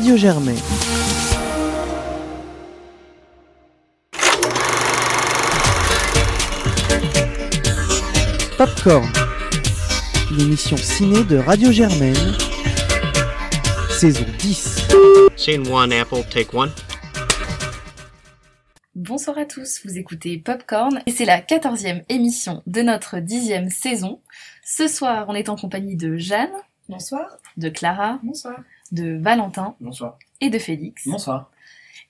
Radio Germain. Popcorn, l'émission ciné de Radio Germaine, saison 10. Scene one, Apple, take one. Bonsoir à tous, vous écoutez Popcorn et c'est la quatorzième émission de notre dixième saison. Ce soir, on est en compagnie de Jeanne. Bonsoir. De Clara. Bonsoir. De Valentin. Bonsoir. Et de Félix. Bonsoir.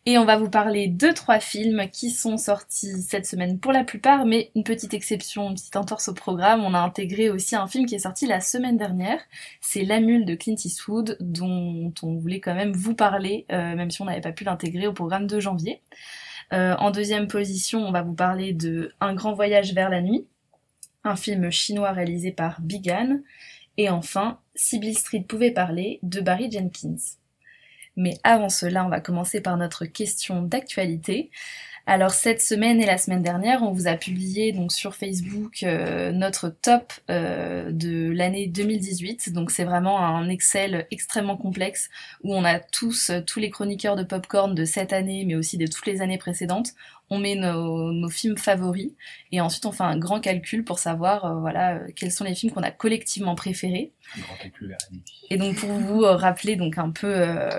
Et on va vous parler de trois films qui sont sortis cette semaine pour la plupart, mais une petite exception, une petite entorse au programme. On a intégré aussi un film qui est sorti la semaine dernière. C'est La Mule de Clint Eastwood, dont on voulait quand même vous parler, euh, même si on n'avait pas pu l'intégrer au programme de janvier. Euh, en deuxième position, on va vous parler de Un grand voyage vers la nuit, un film chinois réalisé par Bigan. Et enfin, Sibyl Street pouvait parler de Barry Jenkins. Mais avant cela, on va commencer par notre question d'actualité. Alors cette semaine et la semaine dernière, on vous a publié donc sur Facebook euh, notre top euh, de l'année 2018. Donc c'est vraiment un Excel extrêmement complexe où on a tous tous les chroniqueurs de popcorn de cette année, mais aussi de toutes les années précédentes. On met nos, nos films favoris et ensuite on fait un grand calcul pour savoir euh, voilà euh, quels sont les films qu'on a collectivement préférés. Un grand calcul. Et donc pour vous euh, rappeler donc un peu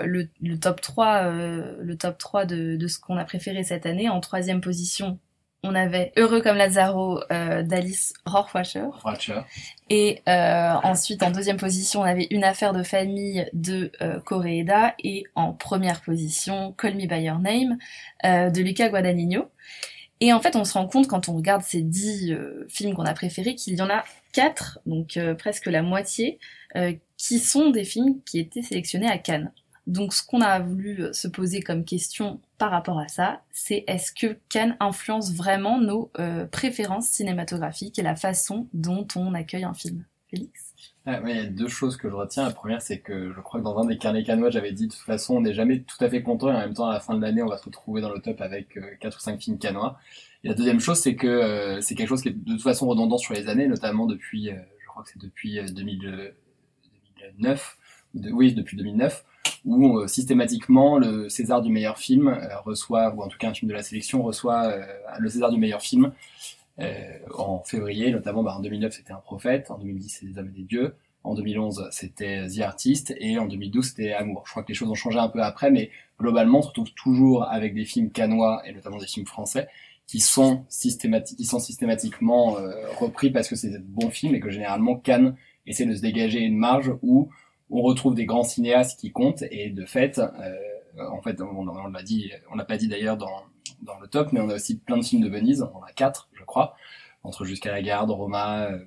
le, le top 3, euh, le top 3 de, de ce qu'on a préféré cette année, en troisième position, on avait Heureux comme Lazaro euh, d'Alice Rohrwacher. Et euh, ensuite, en deuxième position, on avait Une affaire de famille de euh, Koreeda. Et en première position, Call Me By Your Name euh, de Luca Guadagnino. Et en fait, on se rend compte quand on regarde ces dix euh, films qu'on a préférés qu'il y en a quatre, donc euh, presque la moitié, euh, qui sont des films qui étaient sélectionnés à Cannes. Donc ce qu'on a voulu se poser comme question par rapport à ça, c'est est-ce que Cannes influence vraiment nos euh, préférences cinématographiques et la façon dont on accueille un film? Félix? Il y a deux choses que je retiens. La première, c'est que je crois que dans un des carnets canois, j'avais dit de toute façon, on n'est jamais tout à fait content et en même temps, à la fin de l'année, on va se retrouver dans le top avec euh, quatre ou cinq films canois. Et la deuxième chose, c'est que euh, c'est quelque chose qui est de toute façon redondant sur les années, notamment depuis, euh, je crois que c'est depuis euh, 2000, euh, 2009, ou de- oui, depuis 2009, où euh, systématiquement le César du meilleur film euh, reçoit, ou en tout cas un film de la sélection reçoit euh, le César du meilleur film euh, en février, notamment bah, en 2009 c'était Un prophète, en 2010 c'était Des hommes et des dieux, en 2011 c'était The Artist et en 2012 c'était Amour. Je crois que les choses ont changé un peu après, mais globalement on se retrouve toujours avec des films canois et notamment des films français qui sont, systémati- qui sont systématiquement euh, repris parce que c'est des bons films et que généralement Cannes essaie de se dégager une marge où on retrouve des grands cinéastes qui comptent et de fait, euh, en fait, on, l'a dit, on l'a pas dit d'ailleurs dans, dans le top, mais on a aussi plein de films de Venise, on en a quatre, je crois, entre Jusqu'à la garde, Roma, euh,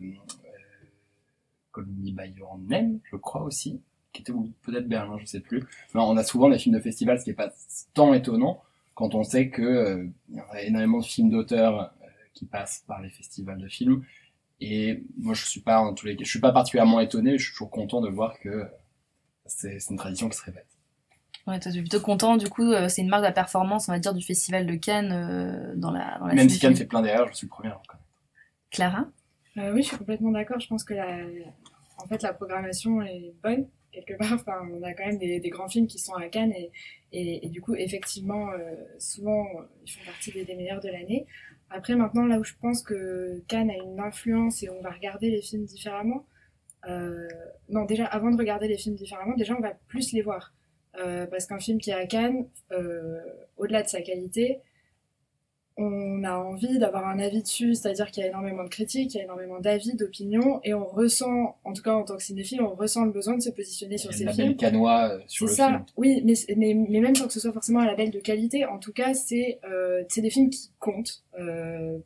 euh, By Your Name, je crois aussi, qui était peut-être Berlin, je sais plus. On a souvent des films de festival, ce qui est pas tant étonnant quand on sait que euh, il y a énormément de films d'auteurs euh, qui passent par les festivals de films. Et moi, je suis pas, en tous les cas, je suis pas particulièrement étonné. Je suis toujours content de voir que c'est une tradition qui se répète. Ouais, toi, tu es plutôt content, du coup, euh, c'est une marque de la performance, on va dire, du Festival de Cannes euh, dans la, dans la Même si Cannes fait plein d'erreurs, je suis le premier à le reconnaître. Clara? Euh, oui, je suis complètement d'accord. Je pense que la, en fait, la programmation est bonne quelque part. Enfin, on a quand même des, des grands films qui sont à Cannes et, et, et du coup, effectivement, euh, souvent, ils font partie des, des meilleurs de l'année. Après, maintenant, là où je pense que Cannes a une influence et on va regarder les films différemment. Euh, non, déjà, avant de regarder les films différemment, déjà, on va plus les voir. Euh, parce qu'un film qui est à Cannes, euh, au-delà de sa qualité, on a envie d'avoir un avis dessus, c'est-à-dire qu'il y a énormément de critiques, il y a énormément d'avis, d'opinions, et on ressent, en tout cas en tant que cinéphile, on ressent le besoin de se positionner sur ces films. canois euh, sur C'est le ça, film. oui, mais, mais, mais même sans que ce soit forcément un label de qualité, en tout cas, c'est euh, c'est des films qui comptent, euh,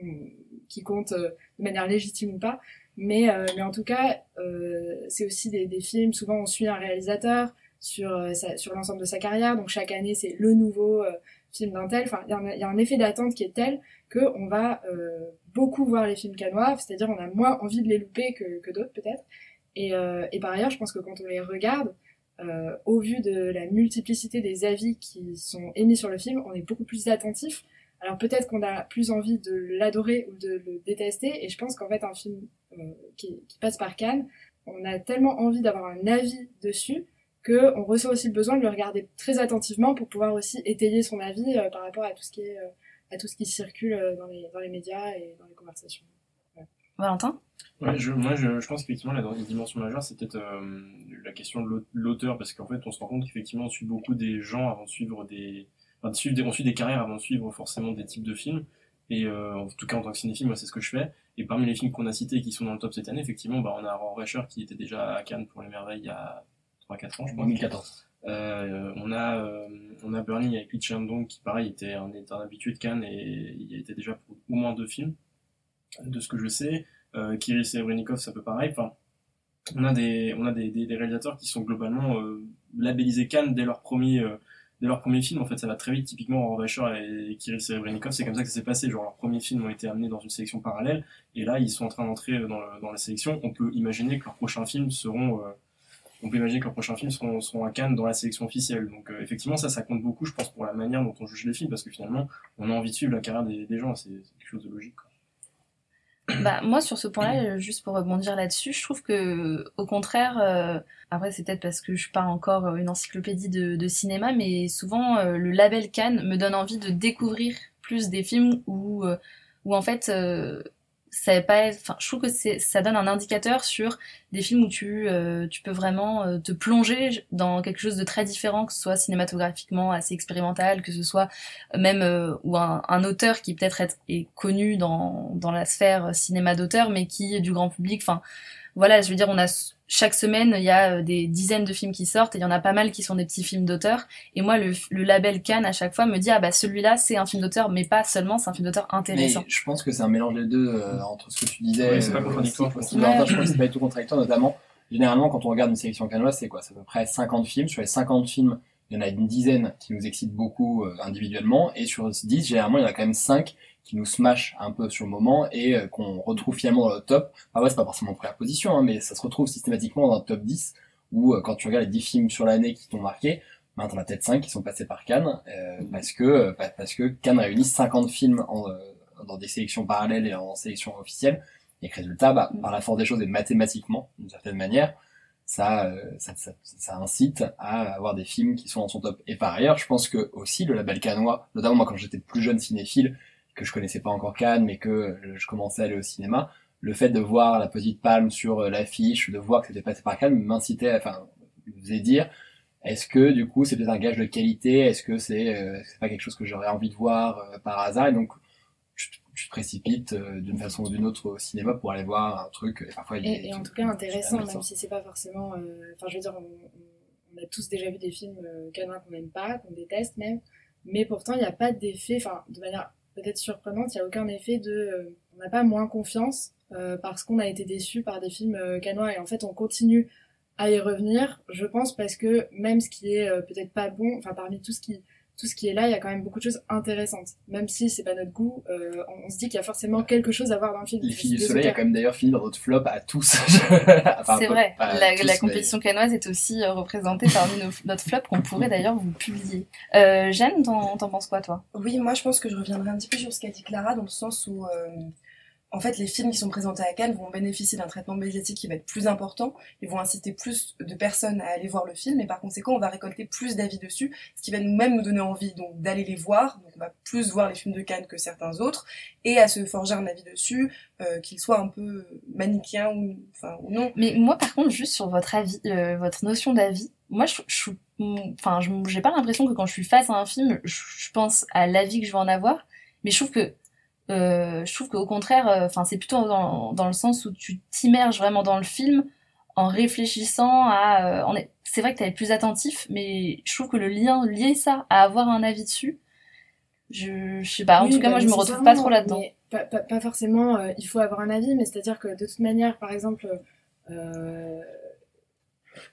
hmm, qui comptent euh, de manière légitime ou pas, mais, euh, mais en tout cas, euh, c'est aussi des, des films, souvent on suit un réalisateur sur, sa- sur l'ensemble de sa carrière, donc chaque année c'est le nouveau euh, film d'un tel, enfin, il y, a un- effet d'attente qui est tel qu'on va euh, beaucoup voir les films canois, c'est-à-dire on a moins envie de les louper que, que d'autres peut-être, et, euh, et par ailleurs, je pense que quand on les regarde, euh, au vu de la multiplicité des avis qui sont émis sur le film, on est beaucoup plus attentif. Alors peut-être qu'on a plus envie de l'adorer ou de le détester, et je pense qu'en fait un film euh, qui, qui passe par Cannes, on a tellement envie d'avoir un avis dessus que on ressent aussi le besoin de le regarder très attentivement pour pouvoir aussi étayer son avis euh, par rapport à tout ce qui euh, à tout ce qui circule euh, dans les dans les médias et dans les conversations. Valentin? Je, moi, je, je pense qu'effectivement, la, dimension majeure, c'est peut-être la question de l'au- l'auteur, parce qu'en fait, on se rend compte qu'effectivement, on suit beaucoup des gens avant de suivre des, enfin, on suit des carrières avant de suivre forcément des types de films. Et en tout cas, en tant que cinéphile, moi, c'est ce que je fais. Et parmi les films qu'on a cités et qui sont dans le top cette année, effectivement, bah, on a Ron Recher qui était déjà à Cannes pour les merveilles il y a 3-4 ans, je pense. 2014. Euh, on a euh, on a Burning avec Lee Chan-dong qui pareil était un, était un habitué de Cannes et il y a été déjà pour au moins deux films de ce que je sais. Euh, Kirill Serebrennikov c'est un peu pareil. Enfin, on a des on a des, des, des réalisateurs qui sont globalement euh, labellisés Cannes dès leur premier euh, dès leur premier film. En fait, ça va très vite. Typiquement, Ron Recher et Kirill Serebrennikov, c'est comme ça que ça s'est passé. Genre leurs premiers films ont été amenés dans une sélection parallèle et là ils sont en train d'entrer dans, le- dans la sélection. On peut imaginer que leurs prochains films seront euh, on peut imaginer que leurs prochains films seront, à Cannes dans la sélection officielle. Donc euh, effectivement, ça, ça compte beaucoup, je pense, pour la manière dont on juge les films, parce que finalement, on a envie de suivre la carrière des, gens, c'est quelque chose de logique. Bah, moi, sur ce point-là, euh, juste pour rebondir là-dessus, je trouve que, au contraire, euh, après, c'est peut-être parce que je suis pas encore une encyclopédie de, cinéma, mais souvent, le label Cannes me donne envie de découvrir plus des films où, en fait, ça pas enfin, je trouve que c'est, ça donne un indicateur sur des films où tu, euh, tu peux vraiment euh, te plonger dans quelque chose de très différent, que ce soit cinématographiquement assez expérimental, que ce soit même euh, ou un, un auteur qui peut-être est, est connu dans, dans la sphère cinéma d'auteur, mais qui est du grand public. Enfin, voilà, je veux dire, on a chaque semaine, il y a euh, des dizaines de films qui sortent et il y en a pas mal qui sont des petits films d'auteur. Et moi, le, le label Cannes à chaque fois me dit ah bah celui-là c'est un film d'auteur, mais pas seulement, c'est un film d'auteur Mais intéressant. je pense que c'est un mélange des deux euh, entre ce que tu disais. Ouais, c'est pas euh, contradictoire, aussi pense. Valentin, Ouais. je crois que c'est pas du tout contradictoire, notamment. Généralement, quand on regarde une sélection cannoise, c'est quoi? C'est à peu près 50 films. Sur les 50 films, il y en a une dizaine qui nous excitent beaucoup euh, individuellement, et sur 10, généralement, il y en a quand même 5 qui nous smash un peu sur le moment et euh, qu'on retrouve finalement dans le top. Ah ouais, c'est pas forcément en première position, hein, mais ça se retrouve systématiquement dans le top 10, où euh, quand tu regardes les 10 films sur l'année qui t'ont marqué, ben, t'en as peut-être 5 qui sont passés par Cannes, euh, parce que euh, pa- parce que Cannes réunit 50 films en, euh, dans des sélections parallèles et en sélection officielle, et que résultat, bah, par la force des choses et mathématiquement, d'une certaine manière, ça, euh, ça, ça, ça incite à avoir des films qui sont dans son top. Et par ailleurs, je pense que aussi le label cannois, notamment moi quand j'étais plus jeune cinéphile, que je connaissais pas encore Cannes, mais que je commençais à aller au cinéma, le fait de voir la petite palme sur euh, l'affiche, de voir que c'était passé par Cannes, m'incitait, enfin, me faisait dire, est-ce que du coup c'est peut-être un gage de qualité, est-ce que c'est euh, pas quelque chose que j'aurais envie de voir euh, par hasard, et donc je te précipite euh, d'une façon ou d'une autre au cinéma pour aller voir un truc, et parfois il Et, et en tout cas intéressant, même si c'est pas forcément. euh, Enfin, je veux dire, on, a tous déjà vu des films euh, canadiens qu'on n'aime pas, qu'on déteste même, mais pourtant il n'y a pas d'effet. Enfin, de manière peut-être surprenante, il n'y a aucun effet de. euh, on n'a pas moins confiance euh, parce qu'on a été déçu par des films euh, canois et en fait on continue à y revenir. Je pense parce que même ce qui est euh, peut-être pas bon, enfin parmi tout ce qui tout ce qui est là, il y a quand même beaucoup de choses intéressantes. Même si c'est pas notre goût, euh, on, on se dit qu'il y a forcément quelque chose à voir dans le film. Les filles du soleil a quand même d'ailleurs fini dans notre flop à tous. Enfin, C'est vrai, la, tous, la mais- compétition cannoise est aussi euh, représentée parmi nos, notre flop qu'on pourrait d'ailleurs vous publier. Euh, Jeanne, t'en t'en penses quoi toi? Oui, moi je pense que je reviendrai un petit peu sur ce qu'a dit Clara dans le sens où euh, en fait les films qui sont présentés à Cannes vont bénéficier d'un traitement médiatique qui va être plus important, ils vont inciter plus de personnes à aller voir le film. Et par conséquent on va récolter plus d'avis dessus, ce qui va nous même nous donner envie donc d'aller les voir, donc on va plus voir les films de Cannes que certains autres et à se forger un avis dessus, euh, qu'il soit un peu manichéen ou non. Mais moi, par contre, juste sur votre avis, euh, votre notion d'avis, moi, je, je, enfin, j'ai pas l'impression que quand je suis face à un film, je pense à l'avis que je vais en avoir, mais je trouve que, euh, je trouve qu'au contraire, euh, enfin, c'est plutôt dans, dans le sens où tu t'immerges vraiment dans le film en réfléchissant à, euh, c'est vrai que t'es plus attentif, mais je trouve que le lien, lier ça à avoir un avis dessus, je, je sais pas, en Oui, tout cas, bah, moi, je me retrouve pas trop là-dedans. Pas, pas, pas forcément, euh, il faut avoir un avis, mais c'est-à-dire que de toute manière, par exemple, euh,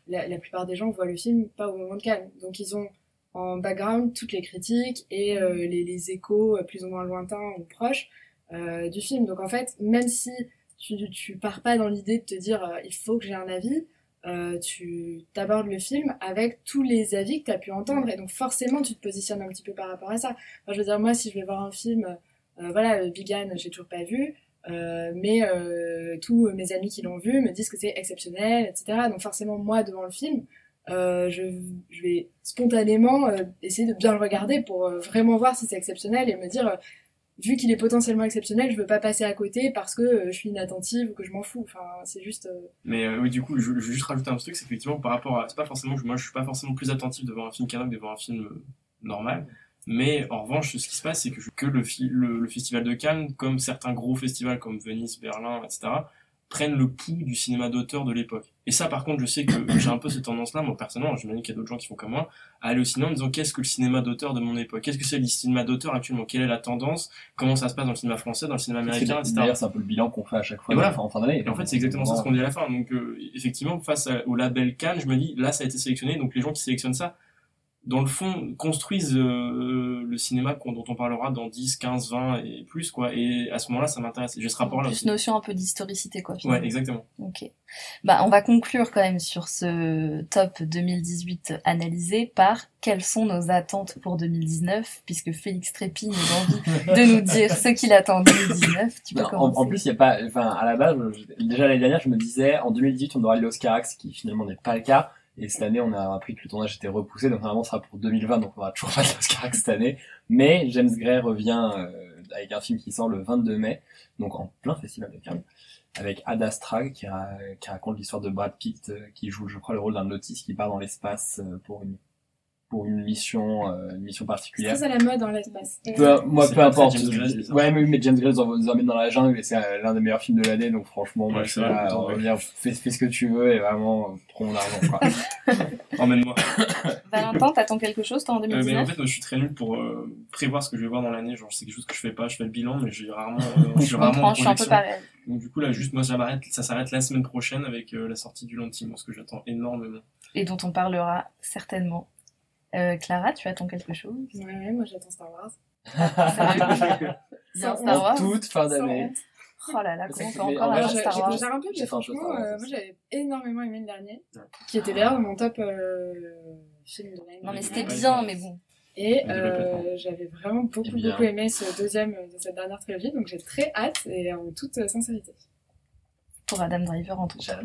la, la plupart des gens voient le film pas au moment de Cannes. Donc ils ont en background toutes les critiques et euh, les, les échos euh, plus ou moins lointains ou proches euh, du film. Donc en fait, même si tu, tu pars pas dans l'idée de te dire il faut que j'ai un avis, euh, tu t'abordes le film avec tous les avis que tu as pu entendre et donc forcément tu te positionnes un petit peu par rapport à ça. Enfin, je veux dire, moi si je vais voir un film, euh, voilà, Bigan, j'ai toujours pas vu, euh, mais tous mes amis qui l'ont vu me disent que c'est exceptionnel, etc. Donc forcément, moi, devant le film, euh, je, vais spontanément euh, essayer de bien le regarder pour euh, vraiment voir si c'est exceptionnel et me dire, vu qu'il est potentiellement exceptionnel, je veux pas passer à côté parce que je suis inattentive ou que je m'en fous. Enfin, c'est juste. Mais oui, du coup, je, je veux juste rajouter un truc, c'est qu'effectivement, par rapport à. C'est pas forcément moi, je suis pas forcément plus attentif devant un film canon que devant un film normal. Mais en revanche, ce qui se passe, c'est que, que le, fi- le festival de Cannes, comme certains gros festivals comme Venise, Berlin, etc., prennent le pouls du cinéma d'auteur de l'époque. Et ça, par contre, je sais que j'ai un peu cette tendance-là, moi personnellement, j'imagine qu'il y a d'autres gens qui font comme moi, à aller au cinéma en disant qu'est-ce que le cinéma d'auteur de mon époque? Qu'est-ce que c'est le cinéma d'auteur actuellement? Quelle est la tendance? Comment ça se passe dans le cinéma français, dans le cinéma américain, etc. D'ailleurs, c'est un peu le bilan qu'on fait à chaque fois Et voilà. en fin d'année. Et en fait, c'est exactement ça ce qu'on dit à la fin. Donc, euh, effectivement, face au label Cannes, je me dis, là, ça a été sélectionné. Donc, les gens qui sélectionnent ça, dans le fond, construisent euh, le cinéma dont on parlera dans 10, 15, 20 et plus, quoi. Et à ce moment-là, ça m'intéresse. J'ai ce rapport-là Plus aussi. notion un peu d'historicité, quoi. Ouais, exactement. Ok. Bah, on va conclure quand même sur ce top 2018 analysé par quelles sont nos attentes pour 2019, puisque Félix Trépigne a envie de nous dire ce qu'il attend en 2019. Tu peux Non, en, commencer. en plus, il y a pas, enfin, à la base, je- déjà l'année dernière, je me disais, en 2018, on aura le Oscarax, qui finalement n'est pas le cas. Et cette année, on a appris que le tournage était repoussé, donc normalement, ce sera pour 2020, donc on aura toujours pas de l'Oscarax cette année. Mais James Gray revient euh, avec un film qui sort le 22 mai, donc en plein festival de Cannes, avec Ad Astra, qui, qui raconte l'histoire de Brad Pitt, euh, qui joue, je crois, le rôle d'un autiste qui part dans l'espace euh, pour une pour une mission, euh, une mission C'est particulière. très à la mode dans l'espace. Peu- moi, C'est peu importe. James c'est ouais, mais, mais James Gray nous emmène dans la jungle et c'est euh, l'un des meilleurs films de l'année, donc franchement, moi, Ouais, je c'est suis là, vrai, on va dire, fais, fais ce que tu veux et vraiment, prends mon argent, quoi. Emmène-moi. Valentin, t'attends quelque chose, toi, en Euh, mais en 2019 fait, moi, je suis très nul pour euh, prévoir ce que je vais voir dans l'année. Genre, c'est quelque chose que je fais pas. Je fais le bilan, mais j'ai rarement, euh, Je rarement comprends, en je suis un peu pareil. Donc, du coup, là, juste, moi, ça s'arrête la semaine prochaine avec euh, la sortie du Lantimos, ce que j'attends énormément. Et dont on parlera certainement. Euh, Clara, tu attends quelque chose? Ouais, moi j'attends Star Wars. Sans Star Wars? Toute fin d'année. Oh là là, comment Mais encore j'ai- Star j'ai Wars? déjà un peu, mais un franchement, Star Wars euh, moi j'avais énormément aimé le dernier, Ouais. qui était d'ailleurs dans mon top euh, film de l'année. Non mais c'était bien, mais bon. Et On euh, j'avais vraiment beaucoup, beaucoup aimé ce deuxième de cette dernière trilogie, donc j'ai très hâte et en toute sincérité. Pour Adam Driver en tout cas.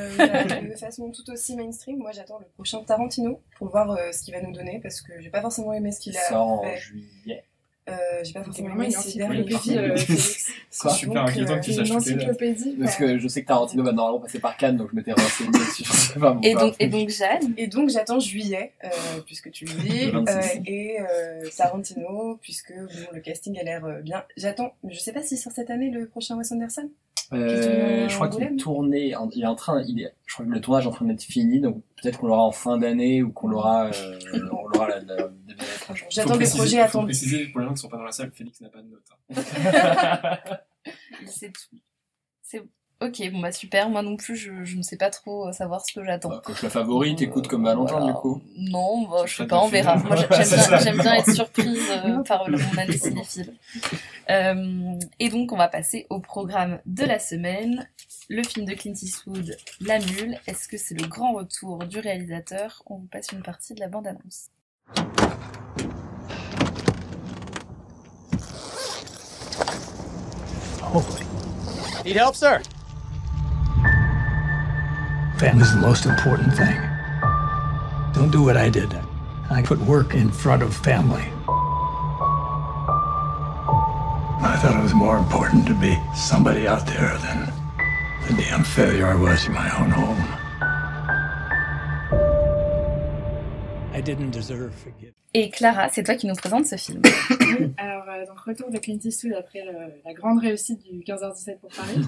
Euh, de façon tout aussi mainstream, moi j'attends le prochain Tarantino pour voir euh, ce qu'il va nous donner parce que j'ai pas forcément aimé ce qu'il Il a sort en fait. juillet. Euh, j'ai pas forcément aimé ses derniers films. C'est super inquiétant euh, que tu saches. Parce que je sais que Tarantino va normalement passer par Cannes, donc je m'étais renseigné dessus, je sais pas Et donc, et donc Jeanne, Et donc j'attends juillet, euh, puisque tu le dis, Le 26. euh, et euh, Tarantino, puisque bon, le casting a l'air euh, bien. J'attends, mais je sais pas si sur cette année le prochain Wes Anderson. Euh, je crois qu'il est tourné, en- il est en train, il est, je crois que le tournage est en train d'être fini, donc peut-être qu'on l'aura en fin d'année ou qu'on l'aura, euh, on l'aura la, la, d'année prochaine. J'attends des projets faut attendus. préciser pour les gens qui sont pas dans la salle, Félix n'a pas de notes. hein. il sait tout. C'est ok, bon bah super. Moi non plus, je, je ne sais pas trop euh, savoir ce que j'attends. Bah, Coche la favorite, écoute comme Valentin, Voilà. du coup. Non, bah, je sais pas pas, on verra. Moi, j'aime bien, être surprise euh, par le- mon année cinéphile. Euh, et donc, on va passer au programme de la semaine. Le film de Clint Eastwood, La Mule. Est-ce que c'est le grand retour du réalisateur? On vous passe une partie de la bande-annonce. Need help, sir? Family's the most important thing. Don't do what I did. I put work in front of family. I thought it was more important to be somebody out there than the damn failure I was in my own home. Et Clara, c'est toi qui nous présente ce film. Oui, alors euh, donc retour de Clint Eastwood après le- la grande réussite du 15h17 pour Paris.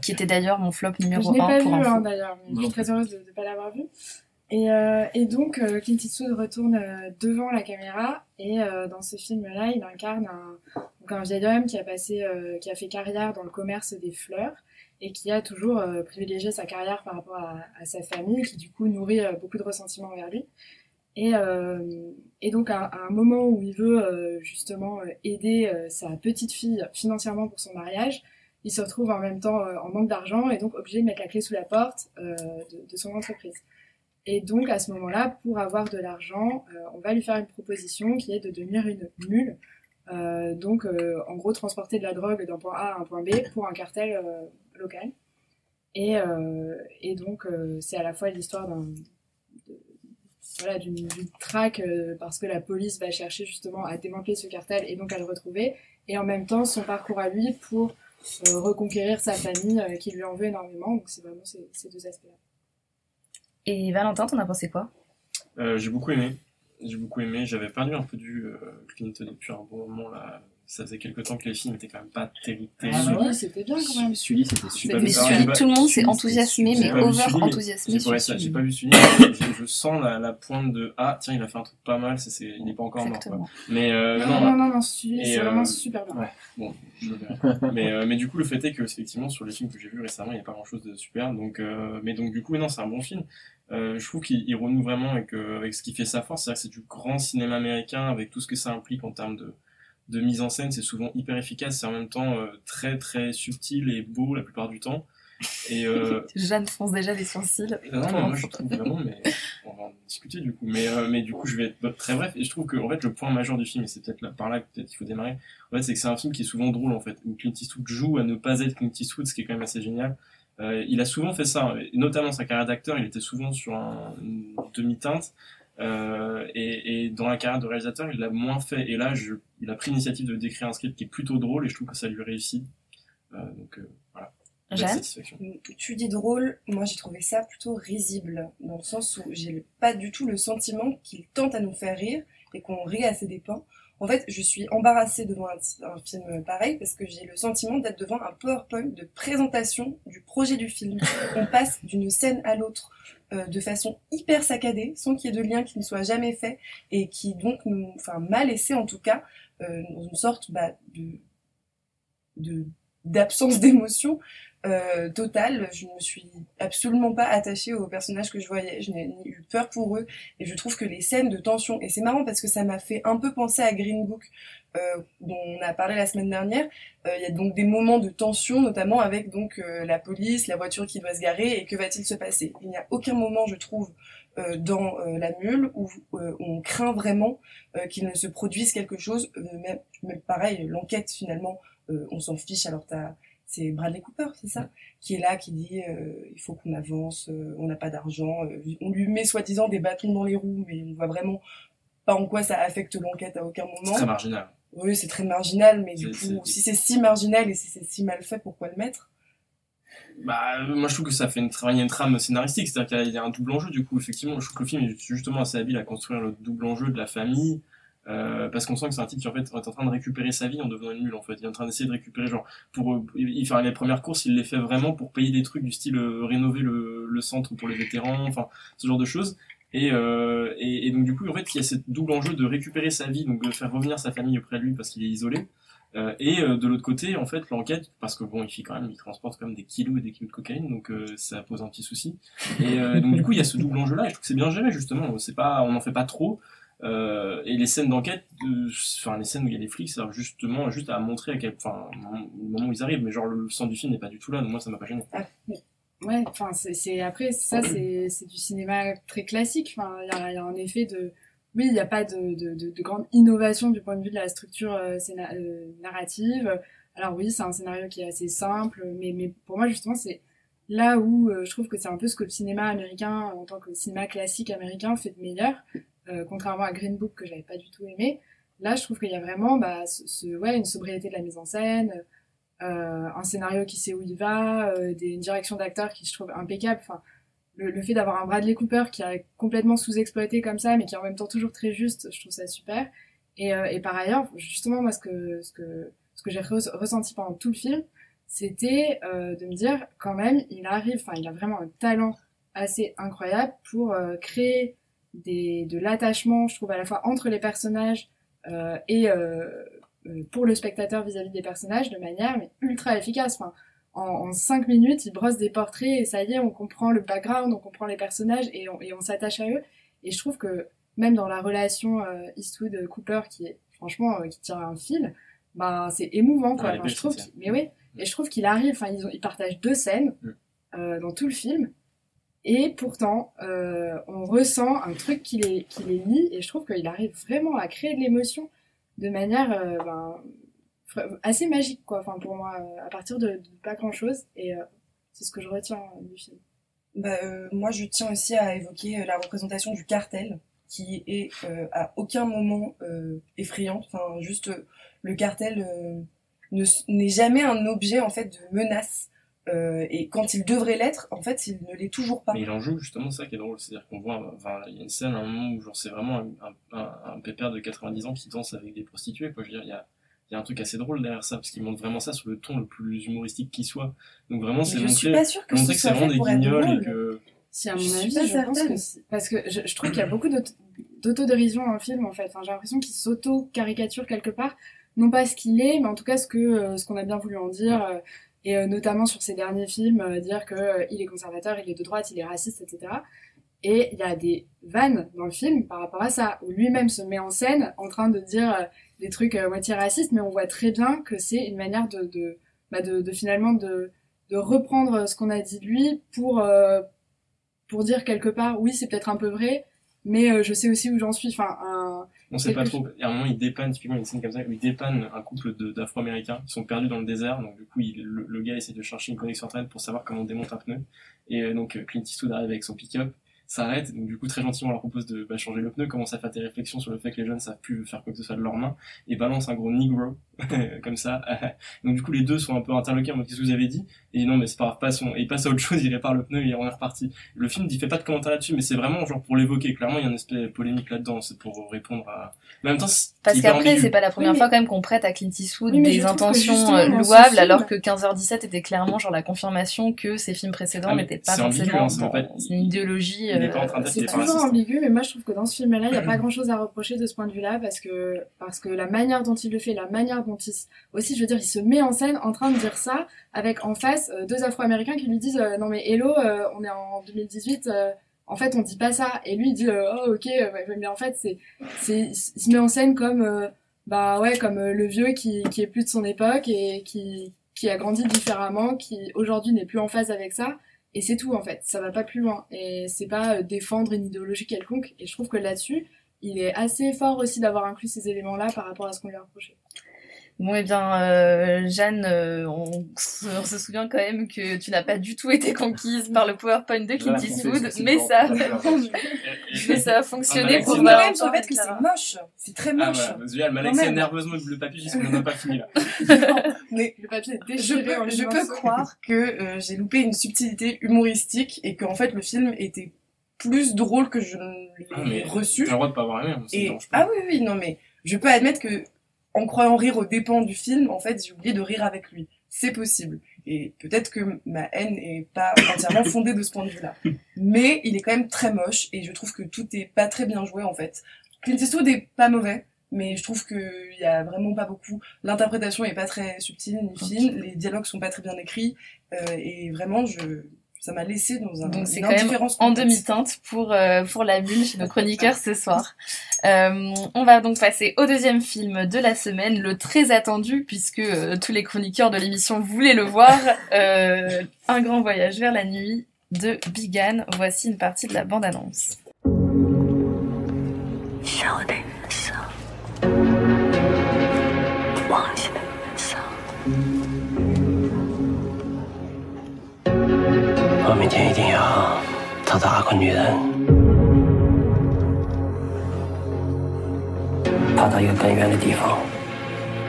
Qui était d'ailleurs mon flop je numéro n'ai pas 1 vu pour info. hein, d'ailleurs, mais je suis très heureuse de ne pas l'avoir vu. Et, euh, et donc euh, Clint Eastwood retourne euh, devant la caméra et euh, dans ce film-là, il incarne un, donc un vieil homme qui a passé, euh, qui a fait carrière dans le commerce des fleurs et qui a toujours euh, privilégié sa carrière par rapport à, à sa famille, qui du coup nourrit euh, beaucoup de ressentiments envers lui. Et, euh, et donc à, un moment où il veut euh, justement euh, aider sa petite fille financièrement pour son mariage, il se retrouve en même temps en manque d'argent et donc obligé de mettre la clé sous la porte euh, de, son entreprise. Et donc à ce moment-là, pour avoir de l'argent, euh, on va lui faire une proposition qui est de devenir une mule. Euh, donc en gros transporter de la drogue d'un point A à un point B pour un cartel local. Et, et donc c'est à la fois l'histoire d'un voilà, d'une traque euh, parce que la police va chercher justement à démanteler ce cartel et donc à le retrouver. Et en même temps, son parcours à lui pour euh, reconquérir sa famille euh, qui lui en veut énormément. Donc c'est vraiment ces, ces deux aspects-là. Et Valentin, t'en as pensé quoi? Euh, j'ai beaucoup aimé. J'ai beaucoup aimé. J'avais perdu un peu du euh, Clint depuis un bon moment là. Ça faisait quelques temps que les films étaient quand même pas terribles. Ah terribles. oui, c'était bien quand même. Sully, c'était super. Mais Sully, tout le monde s'est Sully, enthousiasmé, mais over Sully. enthousiasmé J'ai sur ouais, ça, j'ai Sully. pas vu Sully. mais je, je sens la, la pointe de ah tiens il a fait un truc pas mal. Il n'est pas encore mort. Mais euh, non, non, non, non, Et, c'est euh, vraiment super bien. ouais. Bon, je le mais, euh, mais du coup, le fait est que, effectivement, sur les films que j'ai vus récemment, il n'y a pas grand chose de super. Donc, euh, mais donc, du coup, non, c'est un bon film. Euh, je trouve qu'il il renoue vraiment avec, euh, avec ce qui fait sa force. C'est-à-dire que c'est du grand cinéma américain avec tout ce que ça implique en termes de, de mise en scène. C'est souvent hyper efficace. C'est en même temps euh, très, très subtil et beau la plupart du temps. Et, euh, Jeanne fonce déjà les sourcils. non, mais moi je trouve vraiment, mais on va en discuter du coup. Mais, euh, mais du coup, je vais être très bref. Et je trouve que en fait, le point majeur du film, et c'est peut-être là, par là que peut-être il faut démarrer, en fait, c'est que c'est un film qui est souvent drôle en fait, où Clint Eastwood joue à ne pas être Clint Eastwood, ce qui est quand même assez génial. Euh, il a souvent fait ça, notamment sa carrière d'acteur, il était souvent sur un, une demi-teinte. Euh, et, et dans la carrière de réalisateur, il l'a moins fait. Et là, je, il a pris l'initiative de décrire un script qui est plutôt drôle, et je trouve que ça lui réussit. Euh, donc euh, voilà. Jeanne satisfaction. Tu dis drôle, moi j'ai trouvé ça plutôt risible, dans le sens où j'ai pas du tout le sentiment qu'il tente à nous faire rire et qu'on rit à ses dépens. En fait, je suis embarrassée devant un, un film pareil parce que j'ai le sentiment d'être devant un PowerPoint de présentation du projet du film. On passe d'une scène à l'autre euh, de façon hyper saccadée, sans qu'il y ait de lien qui ne soit jamais fait et qui donc nous, enfin, m'a laissé en tout cas euh, dans une sorte bah, de de d'absence d'émotion euh. Je ne me suis absolument pas attachée aux personnages que je voyais. Je n'ai eu peur pour eux. Et je trouve que les scènes de tension, et c'est marrant parce que ça m'a fait un peu penser à Green Book, euh, dont on a parlé la semaine dernière. Euh, Il y a donc des moments de tension, notamment avec donc euh, la police, la voiture qui doit se garer, et que va-t-il se passer? Il n'y a aucun moment, je trouve, euh, dans la mule où on craint vraiment qu'il ne se produise quelque chose. Même, même pareil, l'enquête finalement, on s'en fiche. Alors t'as c'est Bradley Cooper, c'est ça, qui est là, qui dit euh, il faut qu'on avance, euh, on n'a pas d'argent, euh, on lui met soi-disant des bâtons dans les roues, mais on voit vraiment pas en quoi ça affecte l'enquête à aucun C'est moment. très marginal. Oui, c'est très marginal, mais du C'est- coup, c'est- si c'est si marginal et si c'est si mal fait, pourquoi le mettre? Bah, moi je trouve que ça fait une, tra- une trame scénaristique, c'est-à-dire qu'il y a un double enjeu du coup, effectivement. Je trouve que le film est justement assez habile à construire le double enjeu de la famille, euh, parce qu'on sent que c'est un type qui en fait est en train de récupérer sa vie en devenant mule en fait. Il est en train d'essayer de récupérer, genre, pour euh, il faire les premières courses, il les fait vraiment pour payer des trucs du style euh, rénover le, le centre pour les vétérans, enfin, ce genre de choses. Et, euh, et, et donc du coup, en fait, il y a ce double enjeu de récupérer sa vie, donc de faire revenir sa famille auprès de lui parce qu'il est isolé. Euh, et euh, de l'autre côté, en fait, l'enquête, parce que bon, il fait quand même, il transporte quand même des kilos et des kilos de cocaïne, donc euh, ça pose un petit souci. Et euh, donc du coup, il y a ce double enjeu-là, et je trouve que c'est bien géré justement. C'est pas, on n'en fait pas trop. Euh, et les scènes d'enquête, enfin les scènes où il y a les flics, servent justement juste à montrer à quel, enfin, le moment où ils arrivent. Mais genre le sang du film n'est pas du tout là, donc moi ça m'a pas gêné. Ouais, enfin, c'est, après, ça, c'est, du cinéma très classique. Enfin, il y a, un effet de, oui, il n'y a pas de, de, de, de grande innovation du point de vue de la structure euh, scéna- euh, narrative. Alors oui, c'est un scénario qui est assez simple, mais, mais pour moi, justement, c'est là où je trouve que c'est un peu ce que le cinéma américain, en tant que cinéma classique américain, fait de meilleur, euh, contrairement à Green Book que j'avais pas du tout aimé. Là, je trouve qu'il y a vraiment bah, ce, ouais, une sobriété de la mise en scène, euh, un scénario qui sait où il va, euh, une direction d'acteur qui je trouve impeccable. Enfin, le, fait d'avoir un Bradley Cooper qui a complètement sous-exploité comme ça, mais qui est en même temps toujours très juste, je trouve ça super. Et, et par ailleurs, justement, moi, ce que, ce que, ce que j'ai re- ressenti pendant tout le film, c'était de me dire, quand même, il arrive, enfin, il a vraiment un talent assez incroyable pour créer des, de l'attachement, je trouve, à la fois entre les personnages euh, et euh, euh, pour le spectateur vis-à-vis des personnages de manière mais ultra efficace. Enfin, en, en cinq minutes, il brosse des portraits et ça y est, on comprend le background, on comprend les personnages et on, s'attache à eux. Et je trouve que même dans la relation euh, Eastwood-Cooper, qui est franchement qui tire un fil, bah c'est émouvant quoi. Ouais, Enfin, mais je trouve mais oui, et je trouve qu'il arrive. Enfin, ils, ont- ils partagent deux scènes Mm. dans tout le film. Et pourtant, euh, on ressent un truc qui les, qui les lie, et je trouve qu'il arrive vraiment à créer de l'émotion de manière euh, ben, assez magique, quoi, enfin, pour moi, euh, à partir de, de pas grand-chose, et euh, c'est ce que je retiens euh, du film. Bah, moi, je tiens aussi à évoquer la représentation du cartel, qui est à aucun moment effrayante. Enfin, juste le cartel n'est jamais un objet en fait de menace. Euh, et quand il devrait l'être, en fait, il ne l'est toujours pas. Mais il en joue justement ça qui est drôle, c'est-à-dire qu'on voit, enfin, il y a une scène, à un moment où genre c'est vraiment un, un, un, pépère de 90 ans qui danse avec des prostituées, quoi. Je veux dire, il y a, il y a un truc assez drôle derrière ça, parce qu'il montre vraiment ça sur le ton le plus humoristique qui soit. Donc vraiment, c'est je montré, suis pas sûre que que c'est soit vraiment fait des pour être guignols et que, Si, à Je mon suis avis, je pense que. Parce que je, je trouve qu'il y a beaucoup d'auto- d'autodérision dans le film, en fait. Enfin, j'ai l'impression qu'il s'auto-caricature quelque part. Non pas ce qu'il est, mais en tout cas ce que euh, ce qu'on a bien voulu en dire. euh, et euh, notamment sur ses derniers films, euh, dire que euh, il est conservateur, il est de droite, il est raciste, etc. Et il y a des vannes dans le film par rapport à ça, où lui-même se met en scène en train de dire euh, des trucs euh, moitié racistes, mais on voit très bien que c'est une manière de, de, bah de, de finalement de, de reprendre ce qu'on a dit de lui pour, euh, pour dire quelque part, oui, c'est peut-être un peu vrai, mais euh, je sais aussi où j'en suis. Enfin, un... on sait pas trop. Et à un moment, il dépanne, typiquement, une scène comme ça, où il dépanne un couple de- d'afro-américains qui sont perdus dans le désert. Donc, du coup, il, le, le gars essaie de chercher une connexion internet pour savoir comment on démonte un pneu. Et euh, donc, Clint Eastwood arrive avec son pick-up, s'arrête. Donc, du coup, très gentiment, on leur propose de bah, changer le pneu, commence à faire des réflexions sur le fait que les jeunes savent plus faire quoi que ce soit de leurs mains, et balance un gros Negro, comme ça. donc, du coup, les deux sont un peu interloqués en mode, qu'est-ce que vous avez dit? Et non, mais c'est pas grave, passons. Et il passe à autre chose, il répare le pneu et on est reparti. Le film il fait pas de commentaires là-dessus, mais c'est vraiment genre pour l'évoquer. Clairement, il y a une espèce de polémique là-dedans, c'est pour répondre à. Mais en même temps, c'est Parce qu'après, c'est pas la première Oui, mais- fois quand même qu'on prête à Clint Eastwood Oui, des intentions euh, louables, film- alors que 15h17 était clairement genre la confirmation que ses films précédents Ah, n'étaient pas c'est ambigu, forcément hein, pas- une idéologie. il est pas en euh, train d'être C'est pas toujours ambigu, mais moi je trouve que dans ce film-là, il n'y a pas grand-chose à reprocher de ce point de vue-là, parce que, parce que la manière dont il le fait, la manière dont il... Aussi, je veux dire, il se met en scène en train de dire ça, avec en face euh, deux Afro-Américains qui lui disent euh, Non mais hello, euh, on est en 2018, euh, en fait on dit pas ça. » Et lui il dit euh, Oh ok, mais en fait, c'est, c'est, il se met en scène comme, bah ouais, comme le vieux qui, qui est plus de son époque et qui, qui a grandi différemment, qui aujourd'hui n'est plus en phase avec ça. Et c'est tout en fait, ça va pas plus loin. Et c'est pas défendre une idéologie quelconque. Et je trouve que là-dessus, il est assez fort aussi d'avoir inclus ces éléments-là par rapport à ce qu'on lui a reproché. Bon, eh bien, euh, Jeanne, euh, on, se- on se souvient quand même que tu n'as pas du tout été conquise par le PowerPoint de Clint Voilà, Eastwood, mais ça, mais ça a fonctionné Ah, pour moi. même sur le fait que c'est moche. C'est très Ah, moche. voilà. Déjà, elle m'a Quand laissé même. nerveusement le papier jusqu'à qu'on n'a pas fini là. Mais Le papier est je en peux, je peux croire que euh, j'ai loupé une subtilité humoristique et qu'en fait le film était plus drôle que je ne Ah, l'ai reçu. T'as le droit de pas avoir aimé, Et ah oui oui non mais je peux admettre que en croyant rire aux dépens du film, en fait j'ai oublié de rire avec lui. C'est possible. Et peut-être que ma haine est pas entièrement fondée de ce point de vue-là. Mais il est quand même très moche et je trouve que tout est pas très bien joué en fait. Clint Eastwood est pas mauvais, mais je trouve qu'il y a vraiment pas beaucoup. L'interprétation est pas très subtile ni fine, les dialogues sont pas très bien écrits euh, et vraiment je ça m'a laissé dans un Donc c'est quand même en demi-teinte pour euh, pour la bulle chez nos chroniqueurs ce soir. Euh, on va donc passer au deuxième film de la semaine, le très attendu puisque euh, tous les chroniqueurs de l'émission voulaient le voir, euh, Un grand voyage vers la nuit de Bigan. Voici une partie de la bande-annonce. 我明天一定要找到那个女人，跑到一个更远的地方。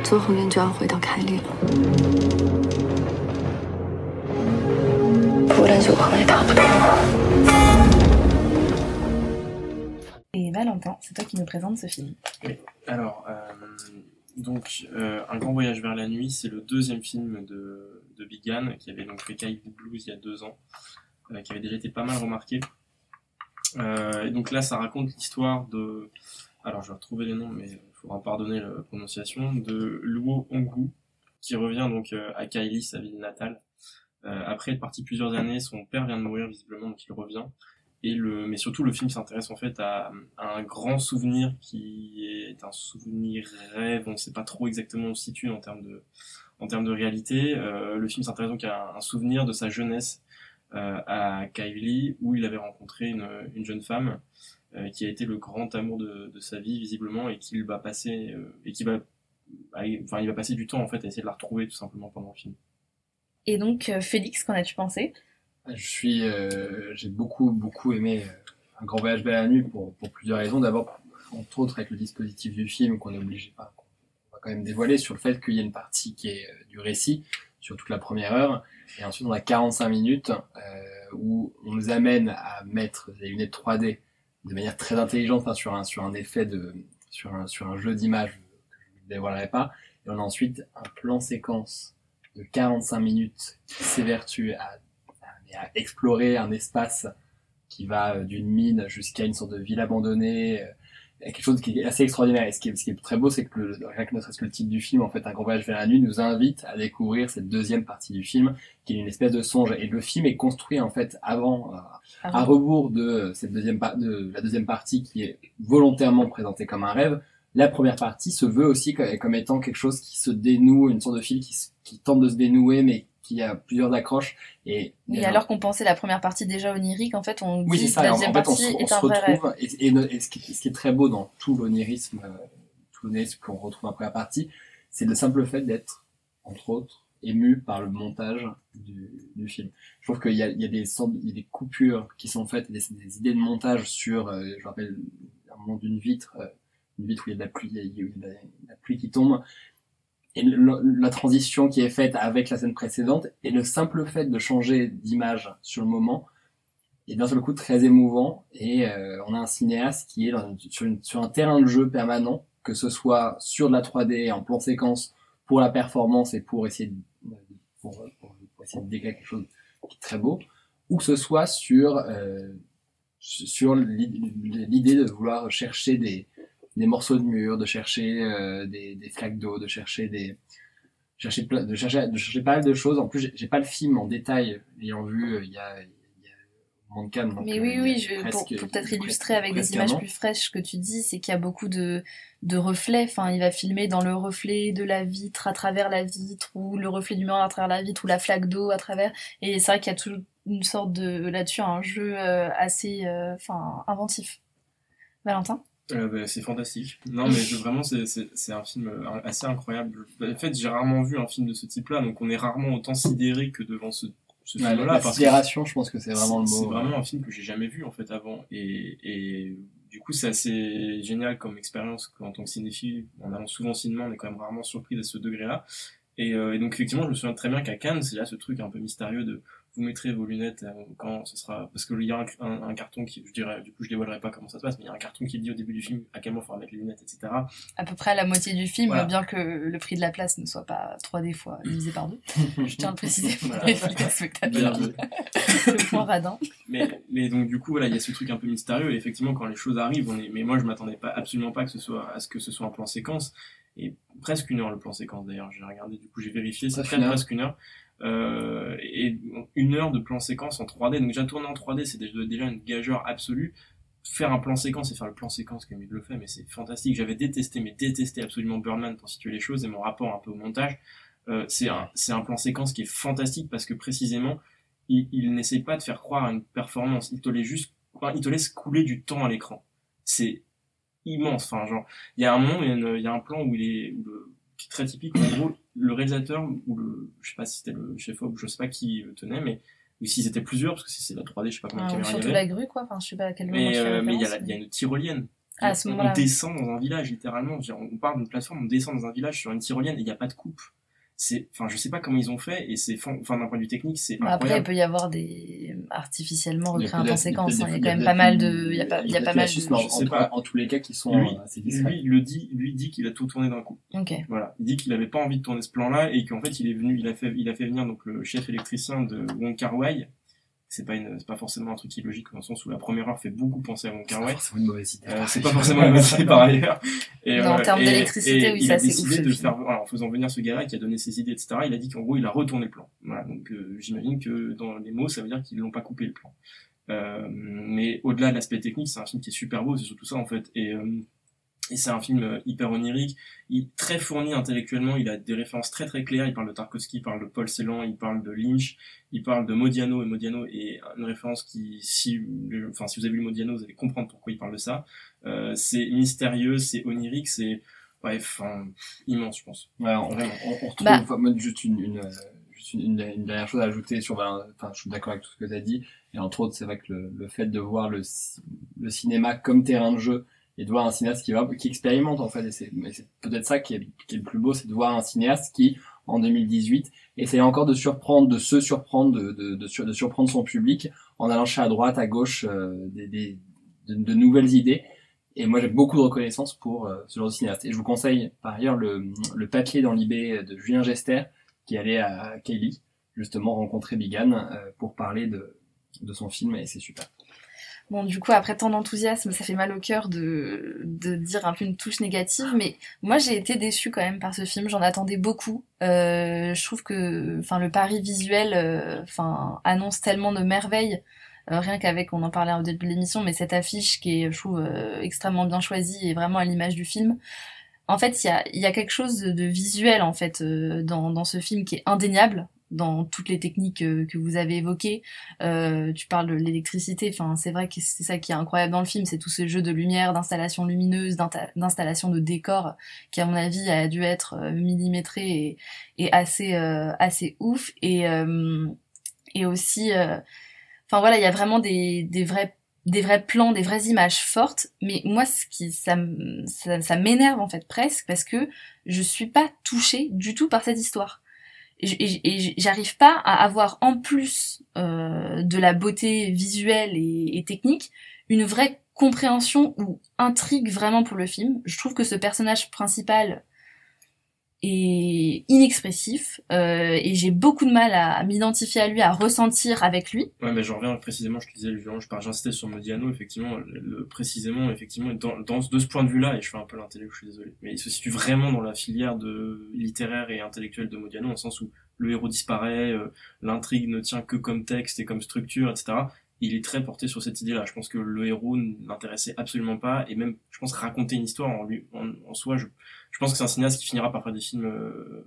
做后院就要回到凯里了，无论如何也逃不掉我。 Et Valentin, c'est toi qui nous présente ce film. Alors, euh, donc, euh, Un grand voyage vers la nuit, c'est le deuxième film de, de Big Ann, qui avait donc fait Caribou Blues il y a deux ans, euh, qui avait déjà été pas mal remarqué. Euh, et donc là, ça raconte l'histoire de... Alors, je vais retrouver les noms, mais il faudra pardonner la prononciation, de Luo Honggu, qui revient donc euh, à Kaili, sa ville natale. Après être parti plusieurs années, son père vient de mourir visiblement, donc il revient. Et le, mais surtout, le film s'intéresse en fait à, à un grand souvenir qui est un souvenir rêve. On ne sait pas trop exactement où on se situe en termes de, en termes de réalité. Euh, le film s'intéresse donc à un, souvenir de sa jeunesse euh, à Kylie, où il avait rencontré une, une jeune femme euh, qui a été le grand amour de, de sa vie visiblement et qu'il va passer euh, et qui va, enfin, il va passer du temps en fait à essayer de la retrouver tout simplement pendant le film. Et donc, euh, Félix, qu'en as-tu pensé? Je suis, euh, j'ai beaucoup beaucoup aimé un grand voyage vers la nuit pour, pour plusieurs raisons. D'abord, entre autres, avec le dispositif du film qu'on est obligé, va quand même dévoiler sur le fait qu'il y a une partie qui est euh, du récit sur toute la première heure, et ensuite on a 45 minutes euh, où on nous amène à mettre des lunettes 3D de manière très intelligente enfin, sur un sur un effet de sur un sur un jeu d'image que je ne dévoilerai pas, et on a ensuite un plan séquence de 45 minutes qui s'évertue à, à, explorer un espace qui va euh, d'une mine jusqu'à une sorte de ville abandonnée, quelque chose qui est assez extraordinaire. Et ce qui est, ce qui est très beau, c'est que le, rien que ne serait-ce que le titre du film, en fait, Un grand voyage vers la nuit, nous invite à découvrir cette deuxième partie du film, qui est une espèce de songe. Et le film est construit, en fait, avant, euh, à rebours de cette deuxième de la deuxième partie qui est volontairement présentée comme un rêve. La première partie se veut aussi comme, comme étant quelque chose qui se dénoue, une sorte de fil qui, qui tente de se dénouer, mais qui a plusieurs accroches. Et, Et alors qu'on pensait la première partie déjà onirique, en fait, on oui, dit c'est que ça. la En, en deuxième fait, on partie se, on se un vrai rêve. retrouve, et, et, et ce, qui, ce qui est très beau dans tout l'onirisme, euh, tout l'onirisme qu'on retrouve dans la partie, c'est le simple fait d'être, entre autres, ému par le montage du, du film. Je trouve qu'il y a, il y a des sortes- il y a des coupures qui sont faites, des, des idées de montage sur, euh, je me rappelle, un moment d'une vitre, euh, une vitre où il y a de la pluie, il y a, il y a de la, la pluie qui tombe, et le- la transition qui est faite avec la scène précédente, et le simple fait de changer d'image sur le moment, est d'un seul coup très émouvant, et euh, on a un cinéaste qui est sur, une- sur un terrain de jeu permanent, que ce soit sur de la 3D en plan séquence pour la performance et pour essayer de, pour, pour- pour essayer de dégager quelque chose qui est très beau, ou que ce soit sur euh, sur l'idée de vouloir chercher des, des morceaux de mur, de chercher euh, des, des flaques d'eau, de chercher des chercher plein- de chercher de chercher pas mal de choses. En plus, j'ai- pas le film en détail, l'ayant vu euh, il y a, de Cannes, donc, Mais euh, oui, oui, je, pour, peut-être illustrer avec des images plus fraîches, ce que tu dis, c'est qu'il y a beaucoup de, de reflets. Enfin, il va filmer dans le reflet de la vitre à travers la vitre, ou le reflet du miroir à travers la vitre, ou la flaque d'eau à travers. Et c'est vrai qu'il y a toujours une sorte de, là-dessus, un jeu assez, euh, inventif. Valentin? Euh, bah, c'est fantastique. Non, mais je- vraiment, c'est- c'est c'est un film euh, assez incroyable. En fait, j'ai rarement vu un film de ce type-là, donc on est rarement autant sidéré que devant ce, ce Ouais, film-là. la sidération, je pense que c'est vraiment le C'est mot. vraiment un film que j'ai jamais vu en fait avant, et, et du coup, c'est assez génial comme expérience en tant que cinéphile. En allant souvent au cinéma, on est quand même rarement surpris à ce degré-là. Et, euh, et donc effectivement, je me souviens très bien qu'à Cannes, c'est là ce truc un peu mystérieux de vous mettrez vos lunettes euh, quand ce sera parce que il y a un, un- un carton qui je dirais du coup je dévoilerai pas comment ça se passe mais il y a un carton qui dit au début du film à quel moment il faudra mettre les lunettes etc à peu près à la moitié du film, Voilà. bien que le prix de la place ne soit pas 3D fois divisé par deux. Je tiens à le préciser pour Voilà. les vu. le point radin. mais, mais donc du coup voilà il y a ce truc un peu mystérieux et effectivement quand les choses arrivent on est mais moi je m'attendais pas absolument pas que ce soit à ce que ce soit un plan séquence et presque une heure le plan séquence d'ailleurs j'ai regardé du coup j'ai vérifié une heure. presque une heure euh, et une heure de plan séquence en 3D donc déjà tourner en 3D c'est déjà une gageure absolue. Faire un plan séquence et faire le plan séquence comme il le fait mais c'est fantastique. J'avais détesté mais détesté absolument Birdman pour situer les choses et mon rapport un peu au montage. Euh, c'est un un plan séquence qui est fantastique parce que précisément il, il n'essaye pas de faire croire à une performance, il te laisse juste, enfin, il te laisse couler du temps à l'écran. C'est immense, enfin, genre, il y a un moment, il y a, un plan où il est, qui est très typique, en gros, le réalisateur, ou le, je sais pas si c'était le chef op, je sais pas qui le tenait, mais, ou s'ils étaient plusieurs, parce que si c'est la 3D, je sais pas combien de Euh, caméras il y surtout la grue, quoi. Enfin, je sais pas à quel moment Mais, euh, il y a, y une tyrolienne. Ah, à ce on, on descend dans un village, littéralement. On part d'une plateforme, on descend dans un village sur une tyrolienne et il n'y a pas de coupe. C'est, enfin, je sais pas comment ils ont fait et c'est, enfin, d'un point de vue technique, c'est Après, il peut y avoir des artificiellement recréés en séquence. il y hein. a Il y a quand même pas mal de, il y a pas, il y a pas mal de. en, je sais en- pas. en tous les cas qui sont lui, euh, assez lui, le dit, lui dit qu'il a tout tourné d'un coup. Ok. Voilà, il dit qu'il avait pas envie de tourner ce plan-là et qu'en fait il est venu, il a fait, il a fait venir donc le chef électricien de Wong Kar Wai. C'est pas une, c'est pas forcément un truc illogique dans le sens où la première heure fait beaucoup penser à Wong Kar Wai. C'est une mauvaise idée. Euh, c'est pas forcément une mauvaise idée par ailleurs. Et, Non, en euh, termes d'électricité, oui, il c'est ouf, de faire, voilà, en faisant venir ce gars-là qui a donné ses idées, etc. Il a dit qu'en gros il a retourné le plan. Voilà, donc euh, j'imagine que dans les mots ça veut dire qu'ils l'ont pas coupé le plan. Euh, mais au-delà de l'aspect technique, c'est un film qui est super beau, c'est surtout ça en fait. Et, euh, et c'est un film euh, hyper onirique, il est très fourni intellectuellement, il a des références très très claires, il parle de Tarkovsky, il parle de Paul Celan, il parle de Lynch, il parle de Modiano, et Modiano est une référence qui, si, enfin, si vous avez lu Modiano, vous allez comprendre pourquoi il parle de ça. Euh, c'est mystérieux, c'est onirique, c'est, ouais, enfin, immense, je pense. Ouais, on, Vraiment. on, on retrouve Bah. enfin, juste une, une, juste une, une, une dernière chose à ajouter sur, Valin- enfin, je suis d'accord avec tout ce que tu as dit. Et entre autres, c'est vrai que le, le fait de voir le, le cinéma comme terrain de jeu et de voir un cinéaste qui va, qui expérimente, en fait, et c'est, peut-être ça qui est, qui est le plus beau, c'est de voir un cinéaste qui, en 2018, essaye encore de surprendre, de se surprendre, de, de, de, de surprendre son public en allant chez à droite, à gauche, euh, des, des, de, nouvelles idées. Et moi, j'ai beaucoup de reconnaissance pour euh, ce genre de cinéaste. Et je vous conseille, par ailleurs, le, le papier dans l'IB de Julien Gester, qui allait à Kaylee, justement, rencontrer Bigan euh, pour parler de, de son film, et c'est super. Bon, du coup, après tant d'enthousiasme, ça fait mal au cœur de, de dire un peu une touche négative, mais moi j'ai été déçue quand même par ce film, j'en attendais beaucoup. Euh, je trouve que enfin, le pari visuel euh, enfin, annonce tellement de merveilles, euh, rien qu'avec, on en parlait au début de l'émission, mais cette affiche qui est, je trouve, euh, extrêmement bien choisie et vraiment à l'image du film. En fait, il y a, y a quelque chose de visuel en fait dans, dans ce film qui est indéniable dans toutes les techniques euh, que vous avez évoquées. Euh, tu parles de l'électricité, enfin c'est vrai que c'est ça qui est incroyable dans le film, c'est tout ce jeu de lumière, d'installation lumineuse, d'installation de décor qui à mon avis a dû être euh, millimétré et, assez euh, assez ouf. Et euh, et aussi euh, enfin voilà il y a vraiment des des vrais des vrais plans, des vraies images fortes, mais moi ce qui ça ça, ça m'énerve en fait presque parce que je suis pas touchée du tout par cette histoire et j'arrive pas à avoir en plus euh, de la beauté visuelle et technique une vraie compréhension ou intrigue vraiment pour le film. Je trouve que ce personnage principal est inexpressif euh, et j'ai beaucoup de mal à, m'identifier à lui, à ressentir avec lui. Ouais, mais je reviens précisément, je te disais, je pars- j'insistais sur Modiano, effectivement, le- précisément, effectivement, dans, dans, de ce point de vue-là, et je fais un peu l'intellectuel, je suis désolé, mais il se situe vraiment dans la filière de littéraire et intellectuelle de Modiano, le sens où le héros disparaît, euh, l'intrigue ne tient que comme texte et comme structure, etc. Il est très porté sur cette idée-là. Je pense que le héros n'intéressait absolument pas, et même, je pense, raconter une histoire en lui, en, en soi, je, je pense que c'est un cinéaste qui finira par faire des films euh,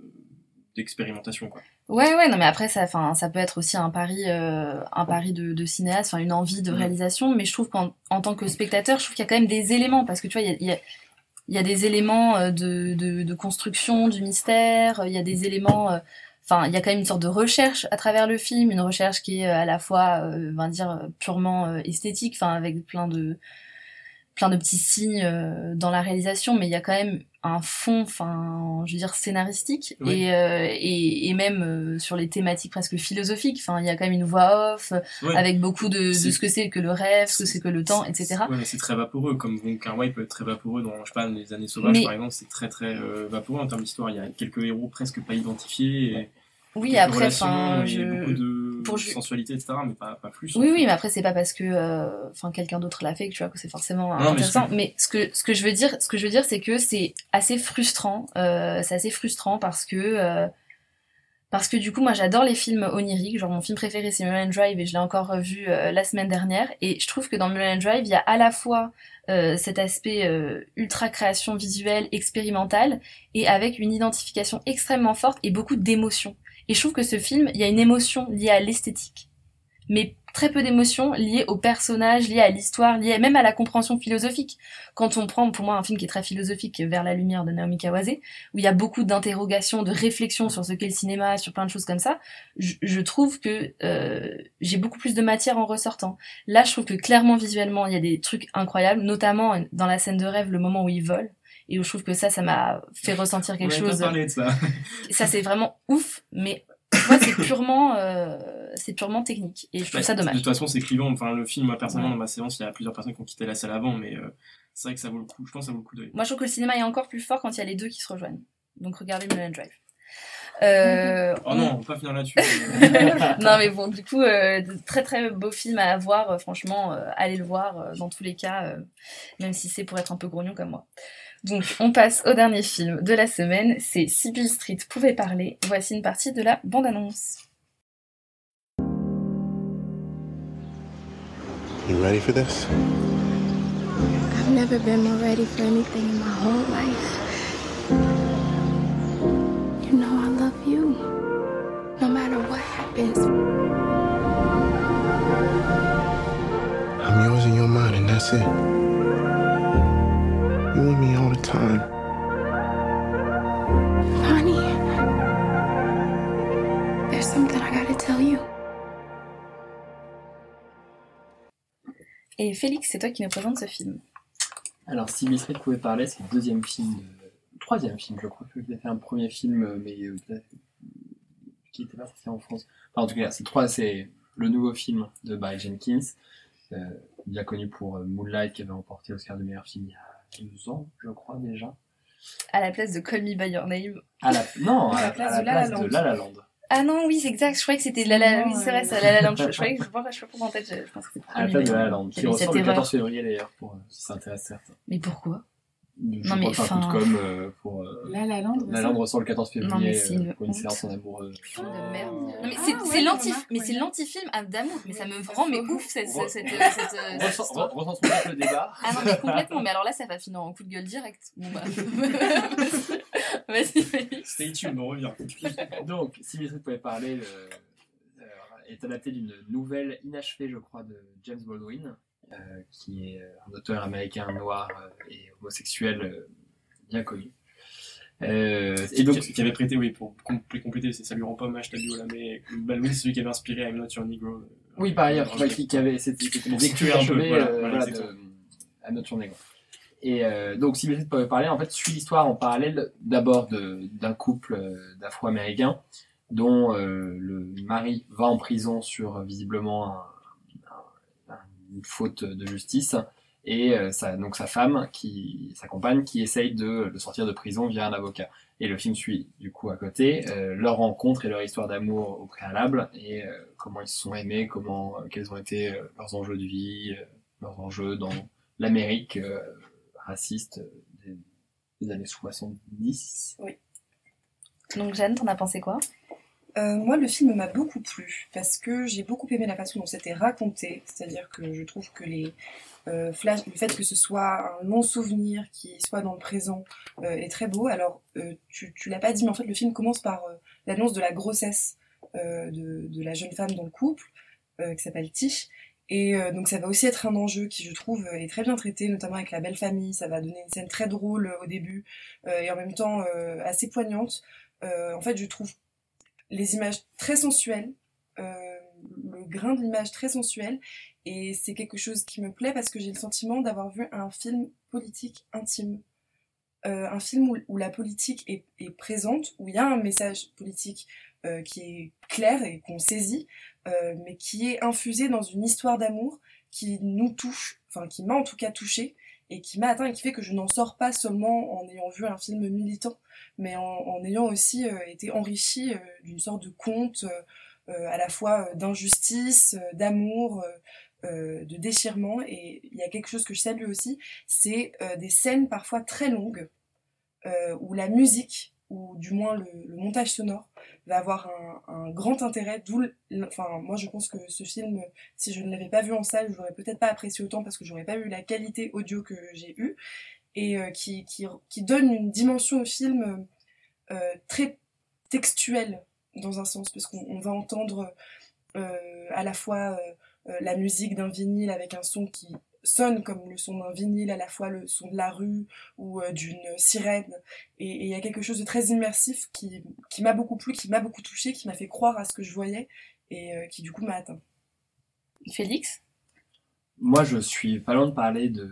d'expérimentation, quoi. Ouais, ouais, non, mais après, ça, ça peut être aussi un pari, euh, un pari de, de cinéaste, une envie de réalisation, mais je trouve qu'en en tant que spectateur, je trouve qu'il y a quand même des éléments, parce que tu vois, il y a, y a, il y a des éléments euh, de, de, de construction du mystère, il y a des éléments, enfin, il y a quand même une sorte de recherche à travers le film, une recherche qui est euh, à la fois, va dire, euh, purement esthétique, enfin, avec plein de, plein de petits signes dans la réalisation, mais il y a quand même un fond, enfin, je veux dire, scénaristique Oui. et, euh, et, et même euh, sur les thématiques presque philosophiques. Enfin, il y a quand même une voix off avec beaucoup de, ce que c'est que le rêve, ce que c'est que le temps, etc. Mais c'est très vaporeux, comme Wong Kar Wai peut être très vaporeux dans, je sais pas, les années sauvages, Mais- par exemple, c'est très très euh, vaporeux en termes d'histoire. Il y a quelques héros presque pas identifiés, et Oui, après, enfin, je... beaucoup de pour sensualité, etc., mais pas, pas plus. Oui, fait. oui, mais après c'est pas parce que, euh, enfin, quelqu'un d'autre l'a fait que tu vois que c'est forcément Non, mais intéressant. ce Mais ce que ce que je veux dire, ce que je veux dire, c'est que c'est assez frustrant. Euh, c'est assez frustrant parce que euh, parce que du coup, moi, j'adore les films oniriques. Genre mon film préféré, c'est Mulholland Drive, et je l'ai encore revu la semaine dernière. Et je trouve que dans Mulholland Drive, il y a à la fois euh, cet aspect euh, ultra création visuelle, expérimentale, et avec une identification extrêmement forte et beaucoup d'émotions. Et je trouve que ce film, il y a une émotion liée à l'esthétique mais très peu d'émotions liées au personnage, liées à l'histoire, liées même à la compréhension philosophique. Quand on prend pour moi un film qui est très philosophique, Vers la lumière de Naomi Kawase, où il y a beaucoup d'interrogations, de réflexions sur ce qu'est le cinéma, sur plein de choses comme ça, je, trouve que euh, j'ai beaucoup plus de matière en ressortant. Là, je trouve que clairement visuellement, il y a des trucs incroyables, notamment dans la scène de rêve, le moment où ils volent. Et où je trouve que ça, ça m'a fait ressentir quelque chose. de ça. Ça, c'est vraiment ouf, mais moi, c'est purement, euh, c'est purement technique. Et je trouve Bah, ça De dommage. toute façon, c'est clivant. Enfin, le film, moi, personnellement, Ouais. dans ma séance, il y a plusieurs personnes qui ont quitté la salle avant, mais euh, c'est vrai que ça vaut le coup. Je pense que ça vaut le coup d'œil. Moi, je trouve que le cinéma est encore plus fort quand il y a les deux qui se rejoignent. Donc, regardez Mulholland Drive. Euh, Oh non, on va pas finir là-dessus. non, mais bon, du coup, euh, de très très beau film à voir. franchement, euh, allez le voir dans tous les cas, même si c'est pour être un peu grognon comme moi. Donc, on passe au dernier film de la semaine. C'est Sibyl Street pouvait parler. Voici une partie de la bande-annonce. You ready for this? I've never been more ready for anything in my whole life. You know I love you. No matter what happens. I'm yours and you're mine, and that's it. Et Félix, c'est toi qui nous présente ce film. Alors, si Mistred pouvait parler, c'est le deuxième film, le troisième film, je crois. que j'ai fait un premier film, euh, mais euh, qui n'était pas sorti en France. En tout cas, c'est trois, c'est le nouveau film de Barry Jenkins, bien connu pour Moonlight, qui avait remporté l'Oscar de meilleur film il y a deux ans, je crois déjà. À la place de Call Me By Your Name. À la, non, à, À la la place à de la La La place de Land. La La Land. Ah non, oui, c'est exact. Je croyais que c'était La La... Oui, c'est vrai, ça, La La Land. Je, croyais que je, je sais pas pourquoi en tête, je, pense que c'était À la place de La La. Land, qui ressort le erreur. 14 février d'ailleurs, pour euh, si ça intéresse certains. Mais pourquoi? Je Non, mais crois que c'est un coup de enfin- com euh, pour. euh, La La Land. La Land ressort le 14 février Non, mais euh, une pour une séance en amoureux. Film de merde. Non, mais Ah, ouais, l'anti, mais ouais. c'est l'anti-film à- d'amour. Mais ça me rend mais ouf cette, cette, cette, Recentrons le débat. Ah non, mais complètement. Mais alors là, ça va finir en coup de gueule direct. Bon bah. Vas-y, Félix. Stay tuned, on revient. Donc, si Miss Reed pouvait parler, le- est adapté d'une nouvelle inachevée, je crois, de James Baldwin, qui est un auteur américain noir euh, et homosexuel euh, bien connu. Euh, et donc, qui, avait prêté, oui, pour compl- compléter, c'est- ça lui rend pas hommage Tabio là, mais Baldwin, c'est celui qui avait inspiré I'm Not Your Negro. euh, oui, par ailleurs, qui, qui avait, c'était Pour situer un peu, voilà, euh, de, à notre journée. quoi. Et euh, donc, si Reed pouvait parler, en fait, suit l'histoire en parallèle d'abord d'un couple euh, d'Afro-Américains dont euh, le mari va en prison sur euh, visiblement un- une faute de justice et euh, donc sa femme, qui, sa compagne, qui essaye de le sortir de prison via un avocat. Et le film suit du coup à côté euh, leur rencontre et leur histoire d'amour au préalable et euh, comment ils se sont aimés, comment quels ont été leurs enjeux de vie, leurs enjeux dans l'Amérique raciste des, des années 70. Donc Jeanne, t'en as pensé quoi? Euh, moi, le film m'a beaucoup plu parce que j'ai beaucoup aimé la façon dont c'était raconté. C'est-à-dire que je trouve que les euh, flashs, le fait que ce soit un non-souvenir qui soit dans le présent euh, est très beau. Alors, tu, l'as pas dit, mais en fait, le film commence par l'annonce de la grossesse de, la jeune femme dans le couple qui s'appelle Tish. Et donc ça va aussi être un enjeu qui, je trouve, est très bien traité, notamment avec la belle famille. Ça va donner une scène très drôle au début et en même temps assez poignante. En fait, je trouve les images très sensuelles, euh, le grain de l'image très sensuel, et c'est quelque chose qui me plaît parce que j'ai le sentiment d'avoir vu un film politique intime. Euh, un film où, où la politique est, présente, où il y a un message politique euh, qui est clair et qu'on saisit, mais qui est infusé dans une histoire d'amour qui nous touche, enfin qui m'a en tout cas touché et qui m'a atteint et qui fait que je n'en sors pas seulement en ayant vu un film militant, mais en, ayant aussi euh, été enrichi euh, d'une sorte de conte euh, euh, à la fois d'injustice, d'amour, de déchirement. Et il y a quelque chose que je salue aussi, c'est des scènes parfois très longues où la musique ou du moins le montage sonore va avoir un, un grand intérêt. D'où, enfin, moi je pense que ce film, si je ne l'avais pas vu en salle, je l'aurais peut-être pas apprécié autant parce que j'aurais pas eu la qualité audio que j'ai eue et euh, qui, qui, qui donne une dimension au film euh, très textuelle dans un sens parce qu'on on va entendre euh, à la fois euh, la musique d'un vinyle avec un son qui sonne comme le son d'un vinyle, à la fois le son de la rue ou euh, d'une sirène. Et il y a quelque chose de très immersif qui, qui m'a beaucoup plu, qui m'a beaucoup touché, qui m'a fait croire à ce que je voyais et euh, qui du coup m'a atteint. Félix? Moi, je suis pas loin de parler de.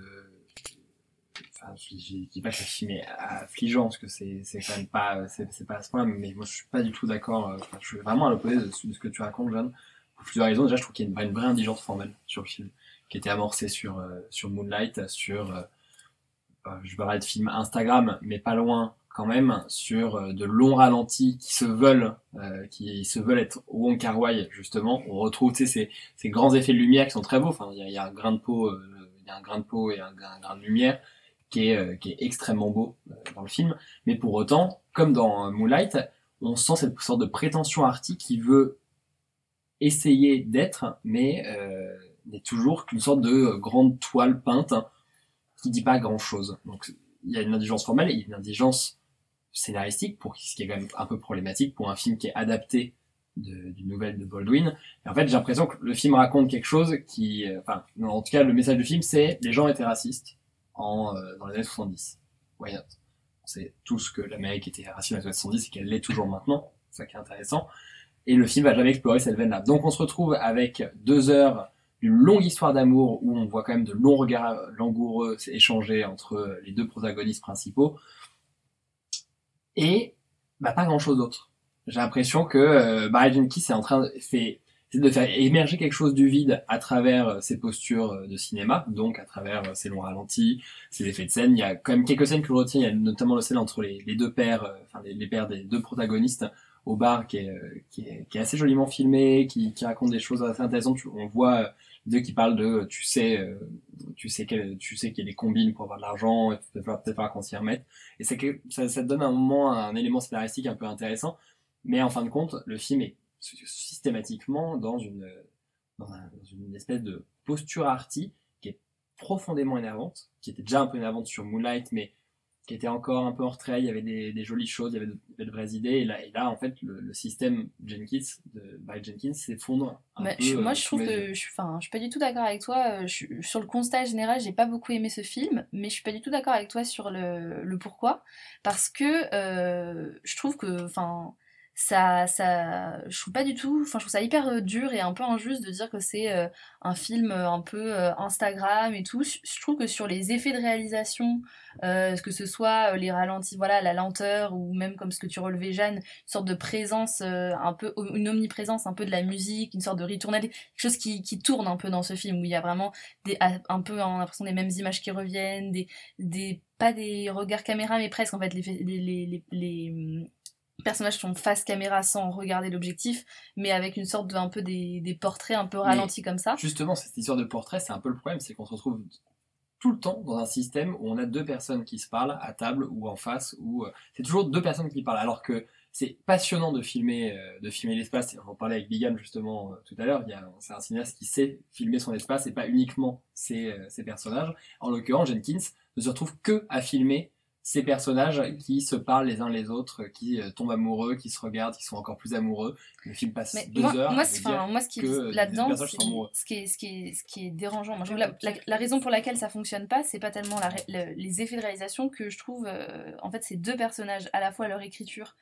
Enfin, je, je dis pas que est affligeant, parce que c'est c'est quand même pas, c'est c'est pas à ce point, mais moi je suis pas du tout d'accord. euh, enfin, je suis vraiment à l'opposé de, ce de ce que tu racontes, Jeanne. Pour plusieurs raisons. Déjà, je trouve qu'il y a une, vraie- une vraie indigence formelle sur le film, qui était amorcée sur, euh, sur Moonlight, sur. euh, euh, je parler de films Instagram, mais pas loin quand même, sur euh, de longs ralentis qui se veulent, euh, qui se veulent être Wong Kar Wai justement. On retrouve tu sais, ces, ces grands effets de lumière qui sont très beaux. Enfin, il y a, un grain de peau, il un grain de peau et un, grain de lumière qui est, qui est extrêmement beau dans le film. Mais pour autant, comme dans Moonlight, on sent cette sorte de prétention arty qui veut essayer d'être, mais n'est toujours qu'une sorte de euh, grande toile peinte hein, qui dit pas grand chose. Donc il y a une indigence formelle et une indigence scénaristique, pour ce qui est quand même un peu problématique pour un film qui est adapté d'une nouvelle de Baldwin. En fait, j'ai l'impression que le film raconte quelque chose qui, euh, enfin, en tout cas, le message du film, c'est les gens étaient racistes en euh, dans les années 70. Why not? On sait tous que l'Amérique était raciste dans les années 70 et qu'elle l'est toujours maintenant. C'est ça qui est intéressant. Et le film va jamais explorer cette veine-là. Donc on se retrouve avec deux heures une longue histoire d'amour où on voit quand même de longs regards langoureux échangés entre les deux protagonistes principaux. Et bah, pas grand chose d'autre. J'ai l'impression que euh, Barry Jenkins est en train de, faire émerger quelque chose du vide à travers euh, ses postures euh, de cinéma, donc à travers euh, ses longs ralentis, ses effets de scène. Il y a quand même quelques scènes que je retiens, notamment le scène entre les, deux pères, enfin les, pères des deux protagonistes au bar qui est assez joliment filmé, qui, qui raconte des choses assez intéressantes. On voit deux qui parlent de tu sais tu sais qu'elle tu sais qu'il y a des combines pour avoir de l'argent et peut-être peut-être pas qu'on s'y remette. Et c'est que ça, ça donne un moment un élément scénaristique un peu intéressant. Mais en fin de compte le film est systématiquement dans une dans, dans une espèce de posture arty qui est profondément énervante qui était déjà un peu énervante sur Moonlight mais qui était encore un peu en retrait, il y avait des, des jolies choses, il y avait de, vraies idées, et là, et là en fait, le, le système Jenkins, de, by Jenkins, s'effondre un bah, moi, euh, je trouve que, je, enfin, je suis pas du tout d'accord avec toi. euh, Je, sur le constat général, j'ai pas beaucoup aimé ce film, mais je suis pas du tout d'accord avec toi sur le, le pourquoi, parce que euh, je trouve que, enfin, ça, ça, je trouve pas du tout, enfin, je trouve ça hyper euh, dur et un peu injuste de dire que c'est euh, un film euh, un peu Instagram et tout. Je trouve que sur les effets de réalisation, euh, que ce soit les ralentis, voilà, la lenteur ou même comme ce que tu relevais, Jeanne, une sorte de présence un peu, une omniprésence un peu de la musique, une sorte de ritournelle, quelque chose qui, qui tourne un peu dans ce film où il y a vraiment des, un peu on a l'impression des mêmes images qui reviennent, des, des, pas des regards caméra mais presque en fait les, les personnages sont face caméra sans regarder l'objectif, mais avec une sorte de un peu des, des portraits un peu ralentis comme ça. Justement, cette histoire de portrait, c'est un peu le problème, c'est qu'on se retrouve tout le temps dans un système où on a deux personnes qui se parlent à table ou en face, ou euh, c'est toujours deux personnes qui parlent, alors que c'est passionnant de filmer, euh, de filmer l'espace. On en parlait avec Bigan justement euh, tout à l'heure. C'est un cinéaste qui sait filmer son espace et pas uniquement ses, ses personnages. En l'occurrence, Jenkins ne se retrouve que à filmer ces personnages qui se parlent les uns les autres, qui euh, tombent amoureux, qui se regardent, qui sont encore plus amoureux. Le film passe Mais deux moi, heures. moi, enfin, moi, ce qui là-dedans, ce qui est, ce qui est, ce qui est dérangeant. Moi, la, la, la raison pour laquelle ça fonctionne pas, c'est pas tellement la ré- le- les effets de réalisation que je trouve, euh, en fait, ces deux personnages, à la fois leur écriture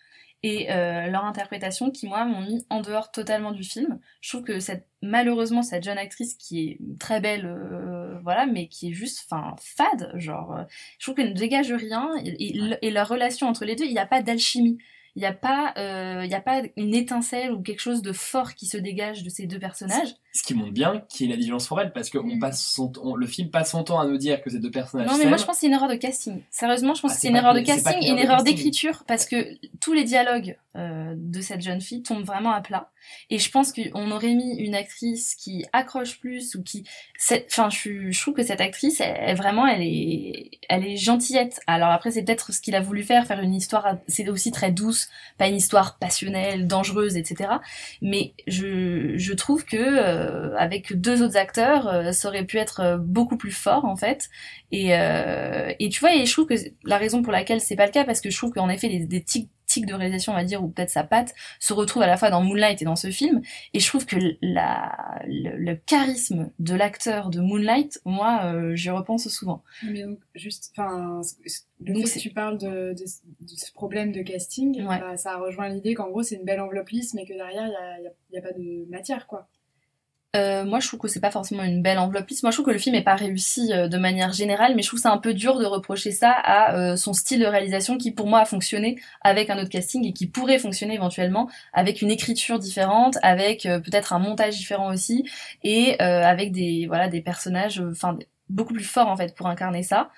et euh, leur interprétation, qui moi m'ont mis en dehors totalement du film. Je trouve que cette, malheureusement, cette jeune actrice qui est très belle, voilà, mais qui est juste, enfin, fade, genre, euh, je trouve qu'elle ne dégage rien et, et, et la relation entre les deux, il n'y a pas d'alchimie. Il n'y a pas, euh, y a pas une étincelle ou quelque chose de fort qui se dégage de ces deux personnages. Ce qui montre bien qu'il y a la vigilance pour elle, parce que on passe son, on- le film passe son temps à nous dire que ces deux personnages Non, mais moi je pense que c'est une erreur de casting. Sérieusement, je pense Ah, que c'est une erreur de casting et une erreur d'écriture parce que tous les dialogues euh, de cette jeune fille tombent vraiment à plat. Et je pense qu'on aurait mis une actrice qui accroche plus ou qui, enfin, je, trouve que cette actrice, elle, elle, vraiment, elle est, elle est gentillette. Alors après, c'est peut-être ce qu'il a voulu faire, faire une histoire, c'est aussi très douce, pas une histoire passionnelle, dangereuse, etc. Mais je, je trouve que euh, avec deux autres acteurs, euh, ça aurait pu être euh, beaucoup plus fort en fait. Et, euh, et tu vois, et je trouve que la raison pour laquelle c'est pas le cas, parce que je trouve qu'en effet, des, des tics, de réalisation, on va dire, ou peut-être sa patte, se retrouvent à la fois dans Moonlight et dans ce film. Et je trouve que la, le, le charisme de l'acteur de Moonlight, moi, euh, j'y repense souvent. Mais donc, juste, enfin, le Donc fait que tu parles de, de, de ce problème de casting, Ouais. bah, ça rejoint l'idée qu'en gros, c'est une belle enveloppe lisse, mais que derrière, il n'y a, il y a- il y a pas de matière, quoi. Euh, moi, je trouve que c'est pas forcément une belle enveloppe. Moi, je trouve que le film est pas réussi euh, de manière générale, mais je trouve ça un peu dur de reprocher ça à euh, son style de réalisation qui, pour moi, a fonctionné avec un autre casting et qui pourrait fonctionner éventuellement avec une écriture différente, avec euh, peut-être un montage différent aussi, et euh, avec des voilà des personnages, enfin beaucoup plus forts en fait pour incarner ça.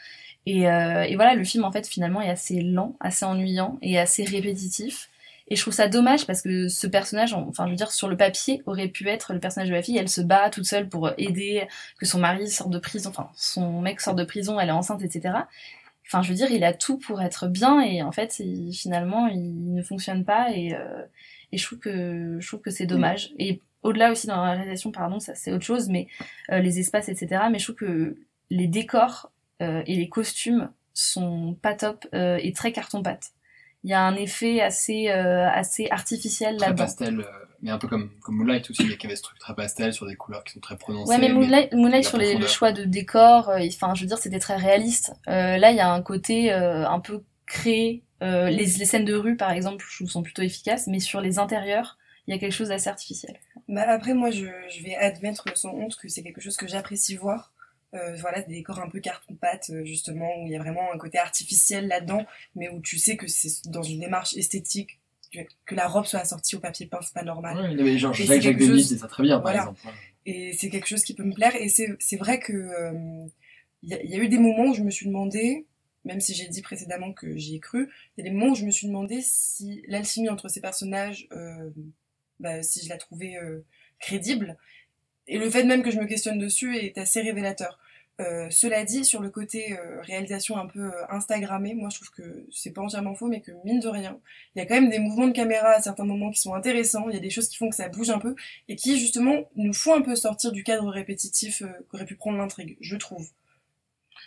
Et, et voilà, le film en fait finalement est assez lent, assez ennuyant et assez répétitif. Et je trouve ça dommage parce que ce personnage, enfin je veux dire, sur le papier, aurait pu être le personnage de la fille. Elle se bat toute seule pour aider que son mari sorte de prison, enfin son mec sorte de prison, elle est enceinte, etc. Enfin je veux dire, il a tout pour être bien et en fait il- finalement il ne fonctionne pas et, euh, et je trouve que je trouve que c'est dommage. Et au-delà aussi dans la réalisation, pardon, ça c'est autre chose, mais euh, les espaces, etc. Mais je trouve que les décors euh, et les costumes sont pas top et très carton-pâte. Il y a un effet assez, euh, assez artificiel Très là-dedans. pastel, euh, mais un peu comme, comme Moonlight aussi, il y avait ce truc très pastel sur des couleurs qui sont très prononcées. Ouais, mais Moonlight, sur les, le choix de décor, euh, enfin, je veux dire, c'était très réaliste. Euh, là, il y a un côté euh, un peu créé. Euh, les, les scènes de rue, par exemple, je trouve sont plutôt efficaces, mais sur les intérieurs, il y a quelque chose d'assez artificiel. Bah après, moi, je, je vais admettre sans honte que c'est quelque chose que j'apprécie voir. Euh, voilà, des décors un peu carton-pâte, euh, justement, où il y a vraiment un côté artificiel là-dedans, mais où tu sais que c'est dans une démarche esthétique, que, que la robe soit assortie au papier peint, c'est pas normal. Ouais, mais genre, Jacques, Denis c'est ça très bien, par voilà. exemple. Et c'est quelque chose qui peut me plaire. Et c'est c'est vrai que euh, il y, a- il y a eu des moments où je me suis demandé, même si j'ai dit précédemment que j'y ai cru, il y a des moments où je me suis demandé si l'alchimie entre ces personnages, euh, bah, si je la trouvais euh, crédible. Et le fait même que je me questionne dessus est assez révélateur. Euh, cela dit, sur le côté euh, réalisation un peu euh, Instagrammé, moi je trouve que c'est pas entièrement faux, mais que mine de rien, il y a quand même des mouvements de caméra à certains moments qui sont intéressants, il y a des choses qui font que ça bouge un peu, et qui justement nous font un peu sortir du cadre répétitif euh, qu'aurait pu prendre l'intrigue, je trouve.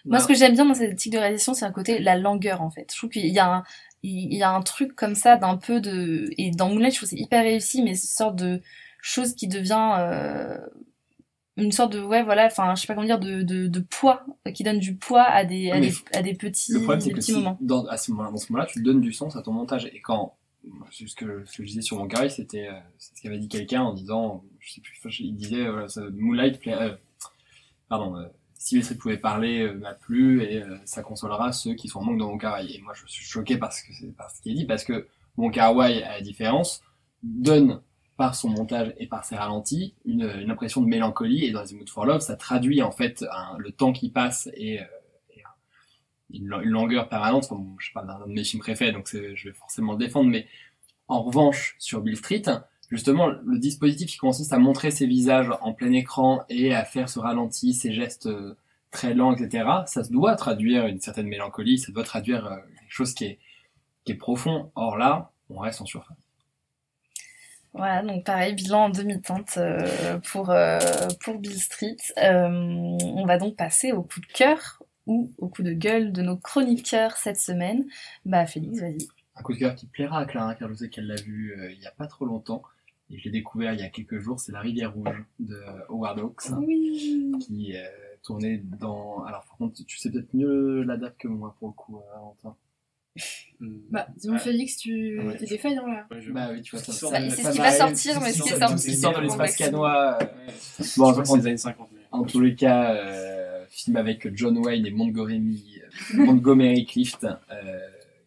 Moi, ce que j'aime bien dans cette type de réalisation, c'est un côté la langueur en fait. Je trouve qu'il y a un, il y a un truc comme ça d'un peu de et dans Moonlight, je trouve que c'est hyper réussi, mais c'est une sorte de chose qui devient euh, une sorte de ouais voilà, enfin je sais pas comment dire de, de, de poids euh, qui donne du poids à des à des, à des petits Le problème, des que petits si, moments. dans, à ce moment, dans ce moment-là, tu donnes du sens à ton montage. Et quand, ce que, ce que je disais sur mon carré, c'était euh, c'est ce qu'avait dit quelqu'un en disant, je sais plus, il disait, euh, voilà, ça, Moonlight, plaît- euh, pardon, euh, si Sylvester pouvait parler euh, m'a plu et euh, ça consolera ceux qui sont en manque dans mon carré. Et moi, je suis choqué parce que c'est par ce qu'il dit, parce que mon Wai, à la différence, donne par son montage et par ses ralentis une, une impression de mélancolie. Et dans les Mood for Love ça traduit en fait un- le temps qui passe et, euh, une, longueur permanente. Je parle d'un de mes films préférés donc je vais forcément le défendre. Mais en revanche sur Bill Street justement le dispositif qui consiste à montrer ses visages en plein écran et à faire ce ralenti ces gestes euh, très lents etc ça doit traduire une certaine mélancolie ça doit traduire euh, quelque chose qui est qui est profond. Or là on reste en surface Voilà, donc pareil, bilan en demi-teinte euh, pour, euh, pour Bill Street. Euh, on va donc passer au coup de cœur ou au coup de gueule de nos chroniqueurs cette semaine. Bah Félix, vas-y. un coup de cœur qui plaira à Clara car je sais qu'elle l'a vu il y a pas trop longtemps et je l'ai découvert il y a quelques jours c'est La Rivière Rouge de Howard Hawks Oui. qui tourné dans alors par contre tu sais peut-être mieux la date que moi pour le coup Valentin Bah, dis-moi, Félix, tu Ouais. t'es défaillant là? bah oui tu vois ça, c'est ce qui va sortir, mais qui ce qui est sort- sorti. qui sort de l'espace canois euh, Bon, je les années 50. mais- en tous les cas euh, film avec John Wayne et Montgomery euh, Montgomery Clift euh,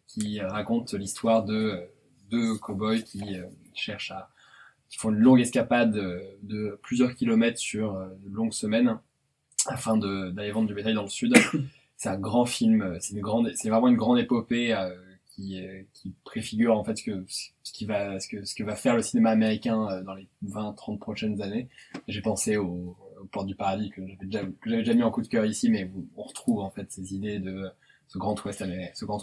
qui raconte l'histoire de deux cow-boys qui euh, cherchent à qui font une longue escapade de plusieurs kilomètres sur de longues semaines afin de- d'aller vendre du bétail dans le sud. C'est un grand film, c'est une grande, c'est vraiment une grande épopée euh, qui, euh, qui préfigure en fait ce que ce qui va ce que ce que va faire le cinéma américain euh, dans les 20-30 prochaines années. J'ai pensé au, au Port du Paradis que j'avais déjà que j'avais déjà mis en coup de cœur ici, mais on retrouve en fait ces idées de ce grand ouest américain, ce grand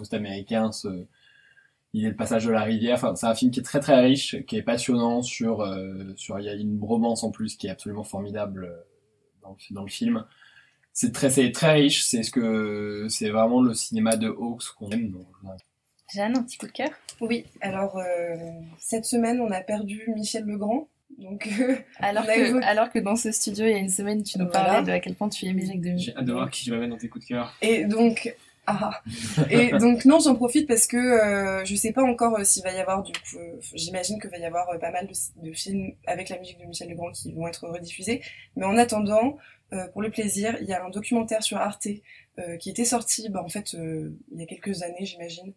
l'idée de passage de la rivière. Enfin, c'est un film qui est très très riche, qui est passionnant sur euh, sur il y a une bromance en plus qui est absolument formidable euh, dans dans le film. C'est très c'est très riche, c'est ce que c'est vraiment le cinéma de Hawks qu'on aime. Donc. Jeanne, un petit coup de cœur? Oui, alors euh, cette semaine on a perdu Michel Legrand, donc euh, alors que, évoqué- alors que dans ce studio, il y a une semaine, tu nous Voilà. parlais de à quel point tu aimais Jacques Demy. J'ai hâte de voir qui je m'amène dans tes coups de cœur. Et donc, ah, et donc non, j'en profite parce que euh, je sais pas encore euh, s'il va y avoir du coup, euh, j'imagine qu'il va y avoir euh, pas mal de, de films avec la musique de Michel Legrand qui vont être rediffusés. Mais en attendant, euh, pour le plaisir, il y a un documentaire sur Arte euh, qui était sorti, bah, en fait, euh, il y a quelques années, j'imagine,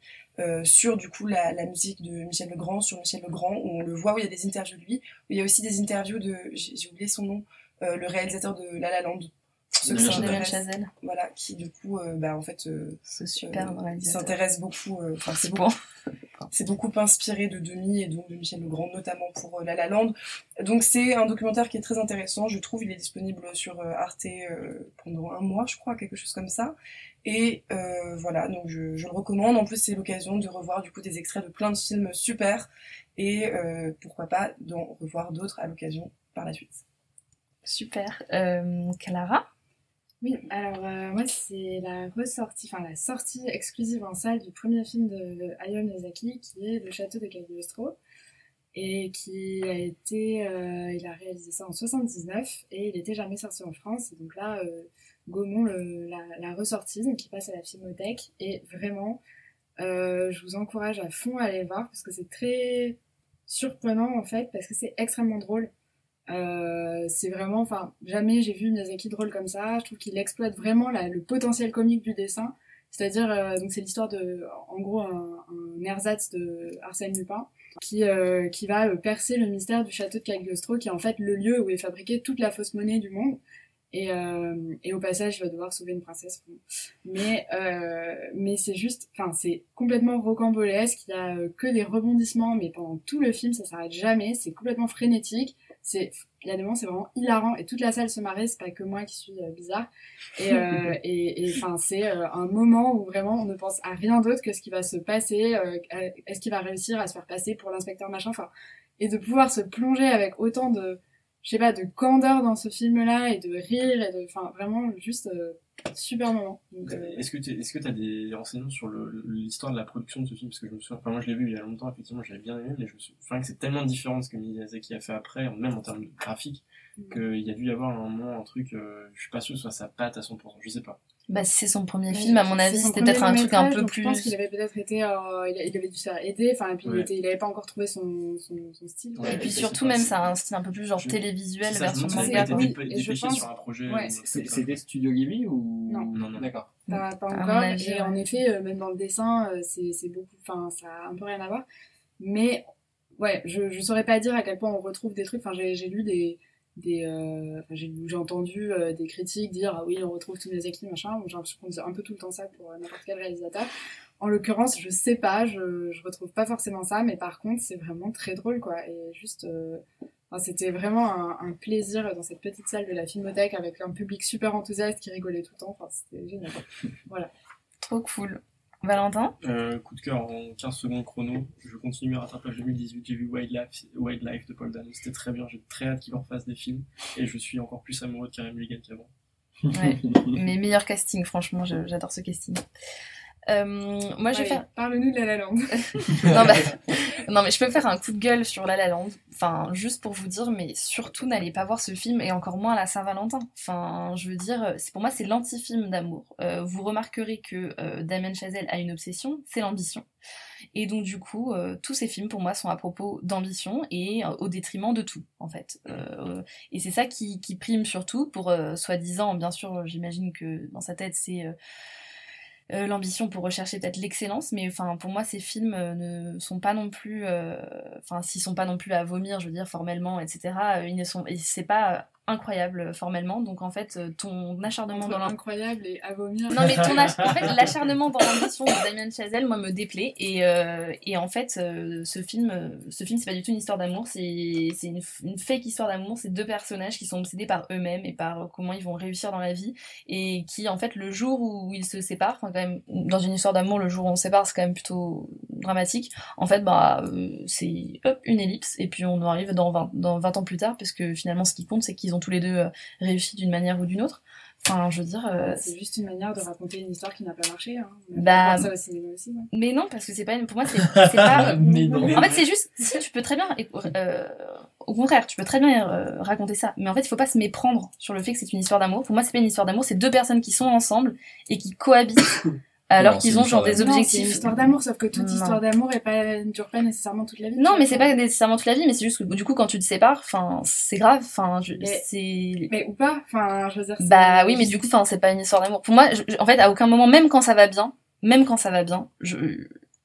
sur du coup la, musique de Michel Legrand, sur Michel Legrand, où on le voit, où il y a des interviews de lui, où il y a aussi des interviews de, j'ai oublié son nom, le réalisateur de La La Land. Intéresse. Chazelle, Voilà, qui du coup, euh, bah, en fait, euh, euh, s'intéresse beaucoup, euh, enfin, c'est bon. c'est beaucoup inspiré de Demi et donc de Michel Legrand, notamment pour euh, La La Land. Donc c'est un documentaire qui est très intéressant, je trouve. Il est disponible sur Arte pendant un mois, je crois, quelque chose comme ça. Et euh, voilà, donc je, je le recommande. En plus, c'est l'occasion de revoir du coup des extraits de plein de films super et euh, pourquoi pas d'en revoir d'autres à l'occasion par la suite. Super. Euh, Clara? Oui, alors euh, moi c'est la ressortie, enfin la sortie exclusive en salle du premier film de Hayao Miyazaki qui est Le Château de Cagliostro et qui a été, euh, il a réalisé ça en 79 et il était jamais sorti en France et donc là euh, Gaumont la, la ressortie donc qui passe à la Filmothèque et vraiment euh, je vous encourage à fond à aller le voir parce que c'est très surprenant en fait parce que c'est extrêmement drôle. Euh, c'est vraiment, enfin, jamais j'ai vu Miyazaki drôle comme ça. Je trouve qu'il exploite vraiment le potentiel comique du dessin. C'est-à-dire, euh, donc c'est l'histoire de, en gros, un, ersatz de Arsène Lupin qui, euh, qui va percer le mystère du château de Cagliostro, qui est en fait le lieu où est fabriquée toute la fausse monnaie du monde. Et, et au passage, il va devoir sauver une princesse. Mais, mais c'est juste, enfin, c'est complètement rocambolesque. Il y a que des rebondissements, mais pendant tout le film, ça s'arrête jamais. C'est complètement frénétique. C'est, il y a des moments, c'est vraiment hilarant. Et toute la salle se marre. C'est pas que moi qui suis euh, bizarre. Et, euh, et, enfin, c'est euh, un moment où vraiment on ne pense à rien d'autre que ce qui va se passer. euh, Est-ce qu'il va réussir à se faire passer pour l'inspecteur machin. Enfin, et de pouvoir se plonger avec autant de je sais pas, de candeur dans ce film-là et de rire et de, enfin, vraiment juste euh, super moment. Donc, euh, Est-ce que tu t'as des renseignements sur l'histoire de la production de ce film? Parce que je me souviens, enfin moi je l'ai vu il y a longtemps, effectivement j'avais bien aimé, mais je me enfin que c'est tellement différent de ce que Miyazaki a fait après, même en termes de graphique, qu'il y a dû y avoir un moment un truc, euh, je suis pas sûr que ce soit sa patte à 100%, je sais pas. Bah, c'est son premier film, à mon avis, c'était peut-être un truc un peu plus. Je pense qu'il avait peut-être été, euh, il, a- il avait dû se faire aider, enfin, et puis il Ouais. était, il avait pas encore trouvé son, son, son style. Ouais, Et puis surtout, même, ça a un style un peu plus genre Je- télévisuel, ça, version manga. Oui, et je dépêché pense- sur un projet. ouais, C'est- C'était Studio Ghibli ou Non. Non, non. D'accord. Pas, encore. avis, et en effet, euh, même dans le dessin, euh, c'est c'est beaucoup, enfin, ça a un peu rien à voir. Mais ouais, je, je saurais pas dire à quel point on retrouve des trucs. Enfin, j'ai j'ai lu des, des, euh, j'ai entendu euh, des critiques dire ah oui, on retrouve tous les acquis machin. J'ai l'impression qu'on un peu tout le temps ça pour euh, n'importe quel réalisateur. En l'occurrence, je sais pas, je, je retrouve pas forcément ça, mais par contre, c'est vraiment très drôle, quoi. Et juste, c'était vraiment un, un plaisir dans cette petite salle de la Filmothèque avec un public super enthousiaste qui rigolait tout le temps. Enfin, c'était génial. Voilà. Trop cool. Valentin Euh, coup de cœur en 15 secondes chrono, je continue mes rattrapages 2018, j'ai vu Wildlife, Wildlife de Paul Dano, c'était très bien, j'ai très hâte qu'il en fasse des films, et je suis encore plus amoureux de Karen Mulligan qu'avant. Ouais. Mais meilleur casting, franchement, j'adore ce casting. Euh, moi, je vais faire. Parle-nous de La La Land. non, bah, non, mais je peux faire un coup de gueule sur La La Land. Enfin, juste pour vous dire, mais surtout n'allez pas voir ce film et encore moins à la Saint-Valentin. Enfin, je veux dire, c'est pour moi c'est l'anti-film d'amour. Euh, vous remarquerez que euh, Damien Chazelle a une obsession, c'est l'ambition. Et donc du coup, euh, tous ces films pour moi sont à propos d'ambition et au détriment de tout, en fait. Et c'est ça qui, prime surtout pour soi-disant, bien sûr, j'imagine que dans sa tête c'est euh, l'ambition pour rechercher peut-être l'excellence, mais enfin pour moi ces films euh, ne sont pas non plus, euh, enfin s'ils sont pas non plus à vomir, je veux dire formellement, etc. ils ne sont, c'est pas incroyable euh, formellement, donc en fait euh, ton acharnement Entre dans incroyable et à vomir. non mais ton ach- en fait, l'acharnement dans l'ambition de Damien Chazelle moi me déplaît. Et, euh, et en fait euh, ce film ce film c'est pas du tout une histoire d'amour. C'est c'est une, une fake histoire d'amour. C'est deux personnages qui sont obsédés par eux-mêmes et par comment ils vont réussir dans la vie. Et qui en fait le jour où ils se séparent enfin quand même dans une histoire d'amour le jour où on se sépare c'est quand même plutôt dramatique. En fait bah euh, c'est hop une ellipse. Et puis on arrive dans 20, dans 20 ans plus tard parce que finalement ce qui compte c'est qu'ils ont tous les deux euh, réussi d'une manière ou d'une autre enfin je veux dire euh, c'est juste une manière de raconter une histoire qui n'a pas marché. Hein. Bah, pu voir ça au cinéma aussi. ouais. mais non, parce que c'est pas une... pour moi c'est c'est pas. Mais non. En fait, c'est juste si tu peux très bien. euh, au contraire, tu peux très bien euh, raconter ça. Mais en fait, il faut pas se méprendre sur le fait que c'est une histoire d'amour. Pour moi, c'est pas une histoire d'amour. C'est deux personnes qui sont ensemble et qui cohabitent alors qu'ils ont genre des Non, c'est une objectifs. histoire d'amour, sauf que toute Non. histoire d'amour est pas, ne dure pas nécessairement toute la vie. Non, mais c'est pas nécessairement toute la vie, mais c'est juste que du coup, quand tu te sépares, enfin, c'est grave. Enfin, je- Mais- c'est. Mais ou pas, enfin, je veux dire. Bah oui, mais du coup, enfin, c'est pas une histoire d'amour. Pour moi, je- en fait, à aucun moment, même quand ça va bien, même quand ça va bien, je,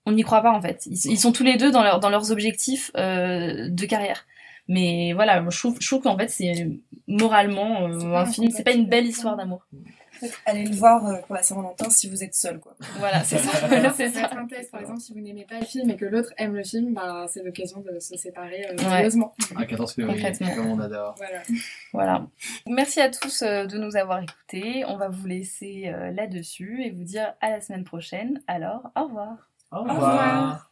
on n'y croit pas en fait. Ils, ils sont tous les deux dans, leur, dans leurs objectifs euh, de carrière. Mais voilà, je trouve, je trouve qu'en fait, c'est moralement euh, un film, c'est pas une belle histoire d'amour. Allez le voir euh, pour la Saint-Valentin si vous êtes seul, quoi. Voilà, c'est ça. C'est ça. un test. Par exemple, si vous n'aimez pas le film et que l'autre aime le film, bah, c'est l'occasion de se séparer euh, Ouais. joyeusement. À 14 février, comme on adore. Voilà. Voilà. Merci à tous euh, de nous avoir écoutés. On va vous laisser euh, là-dessus et vous dire à la semaine prochaine. Alors, au revoir. Au revoir.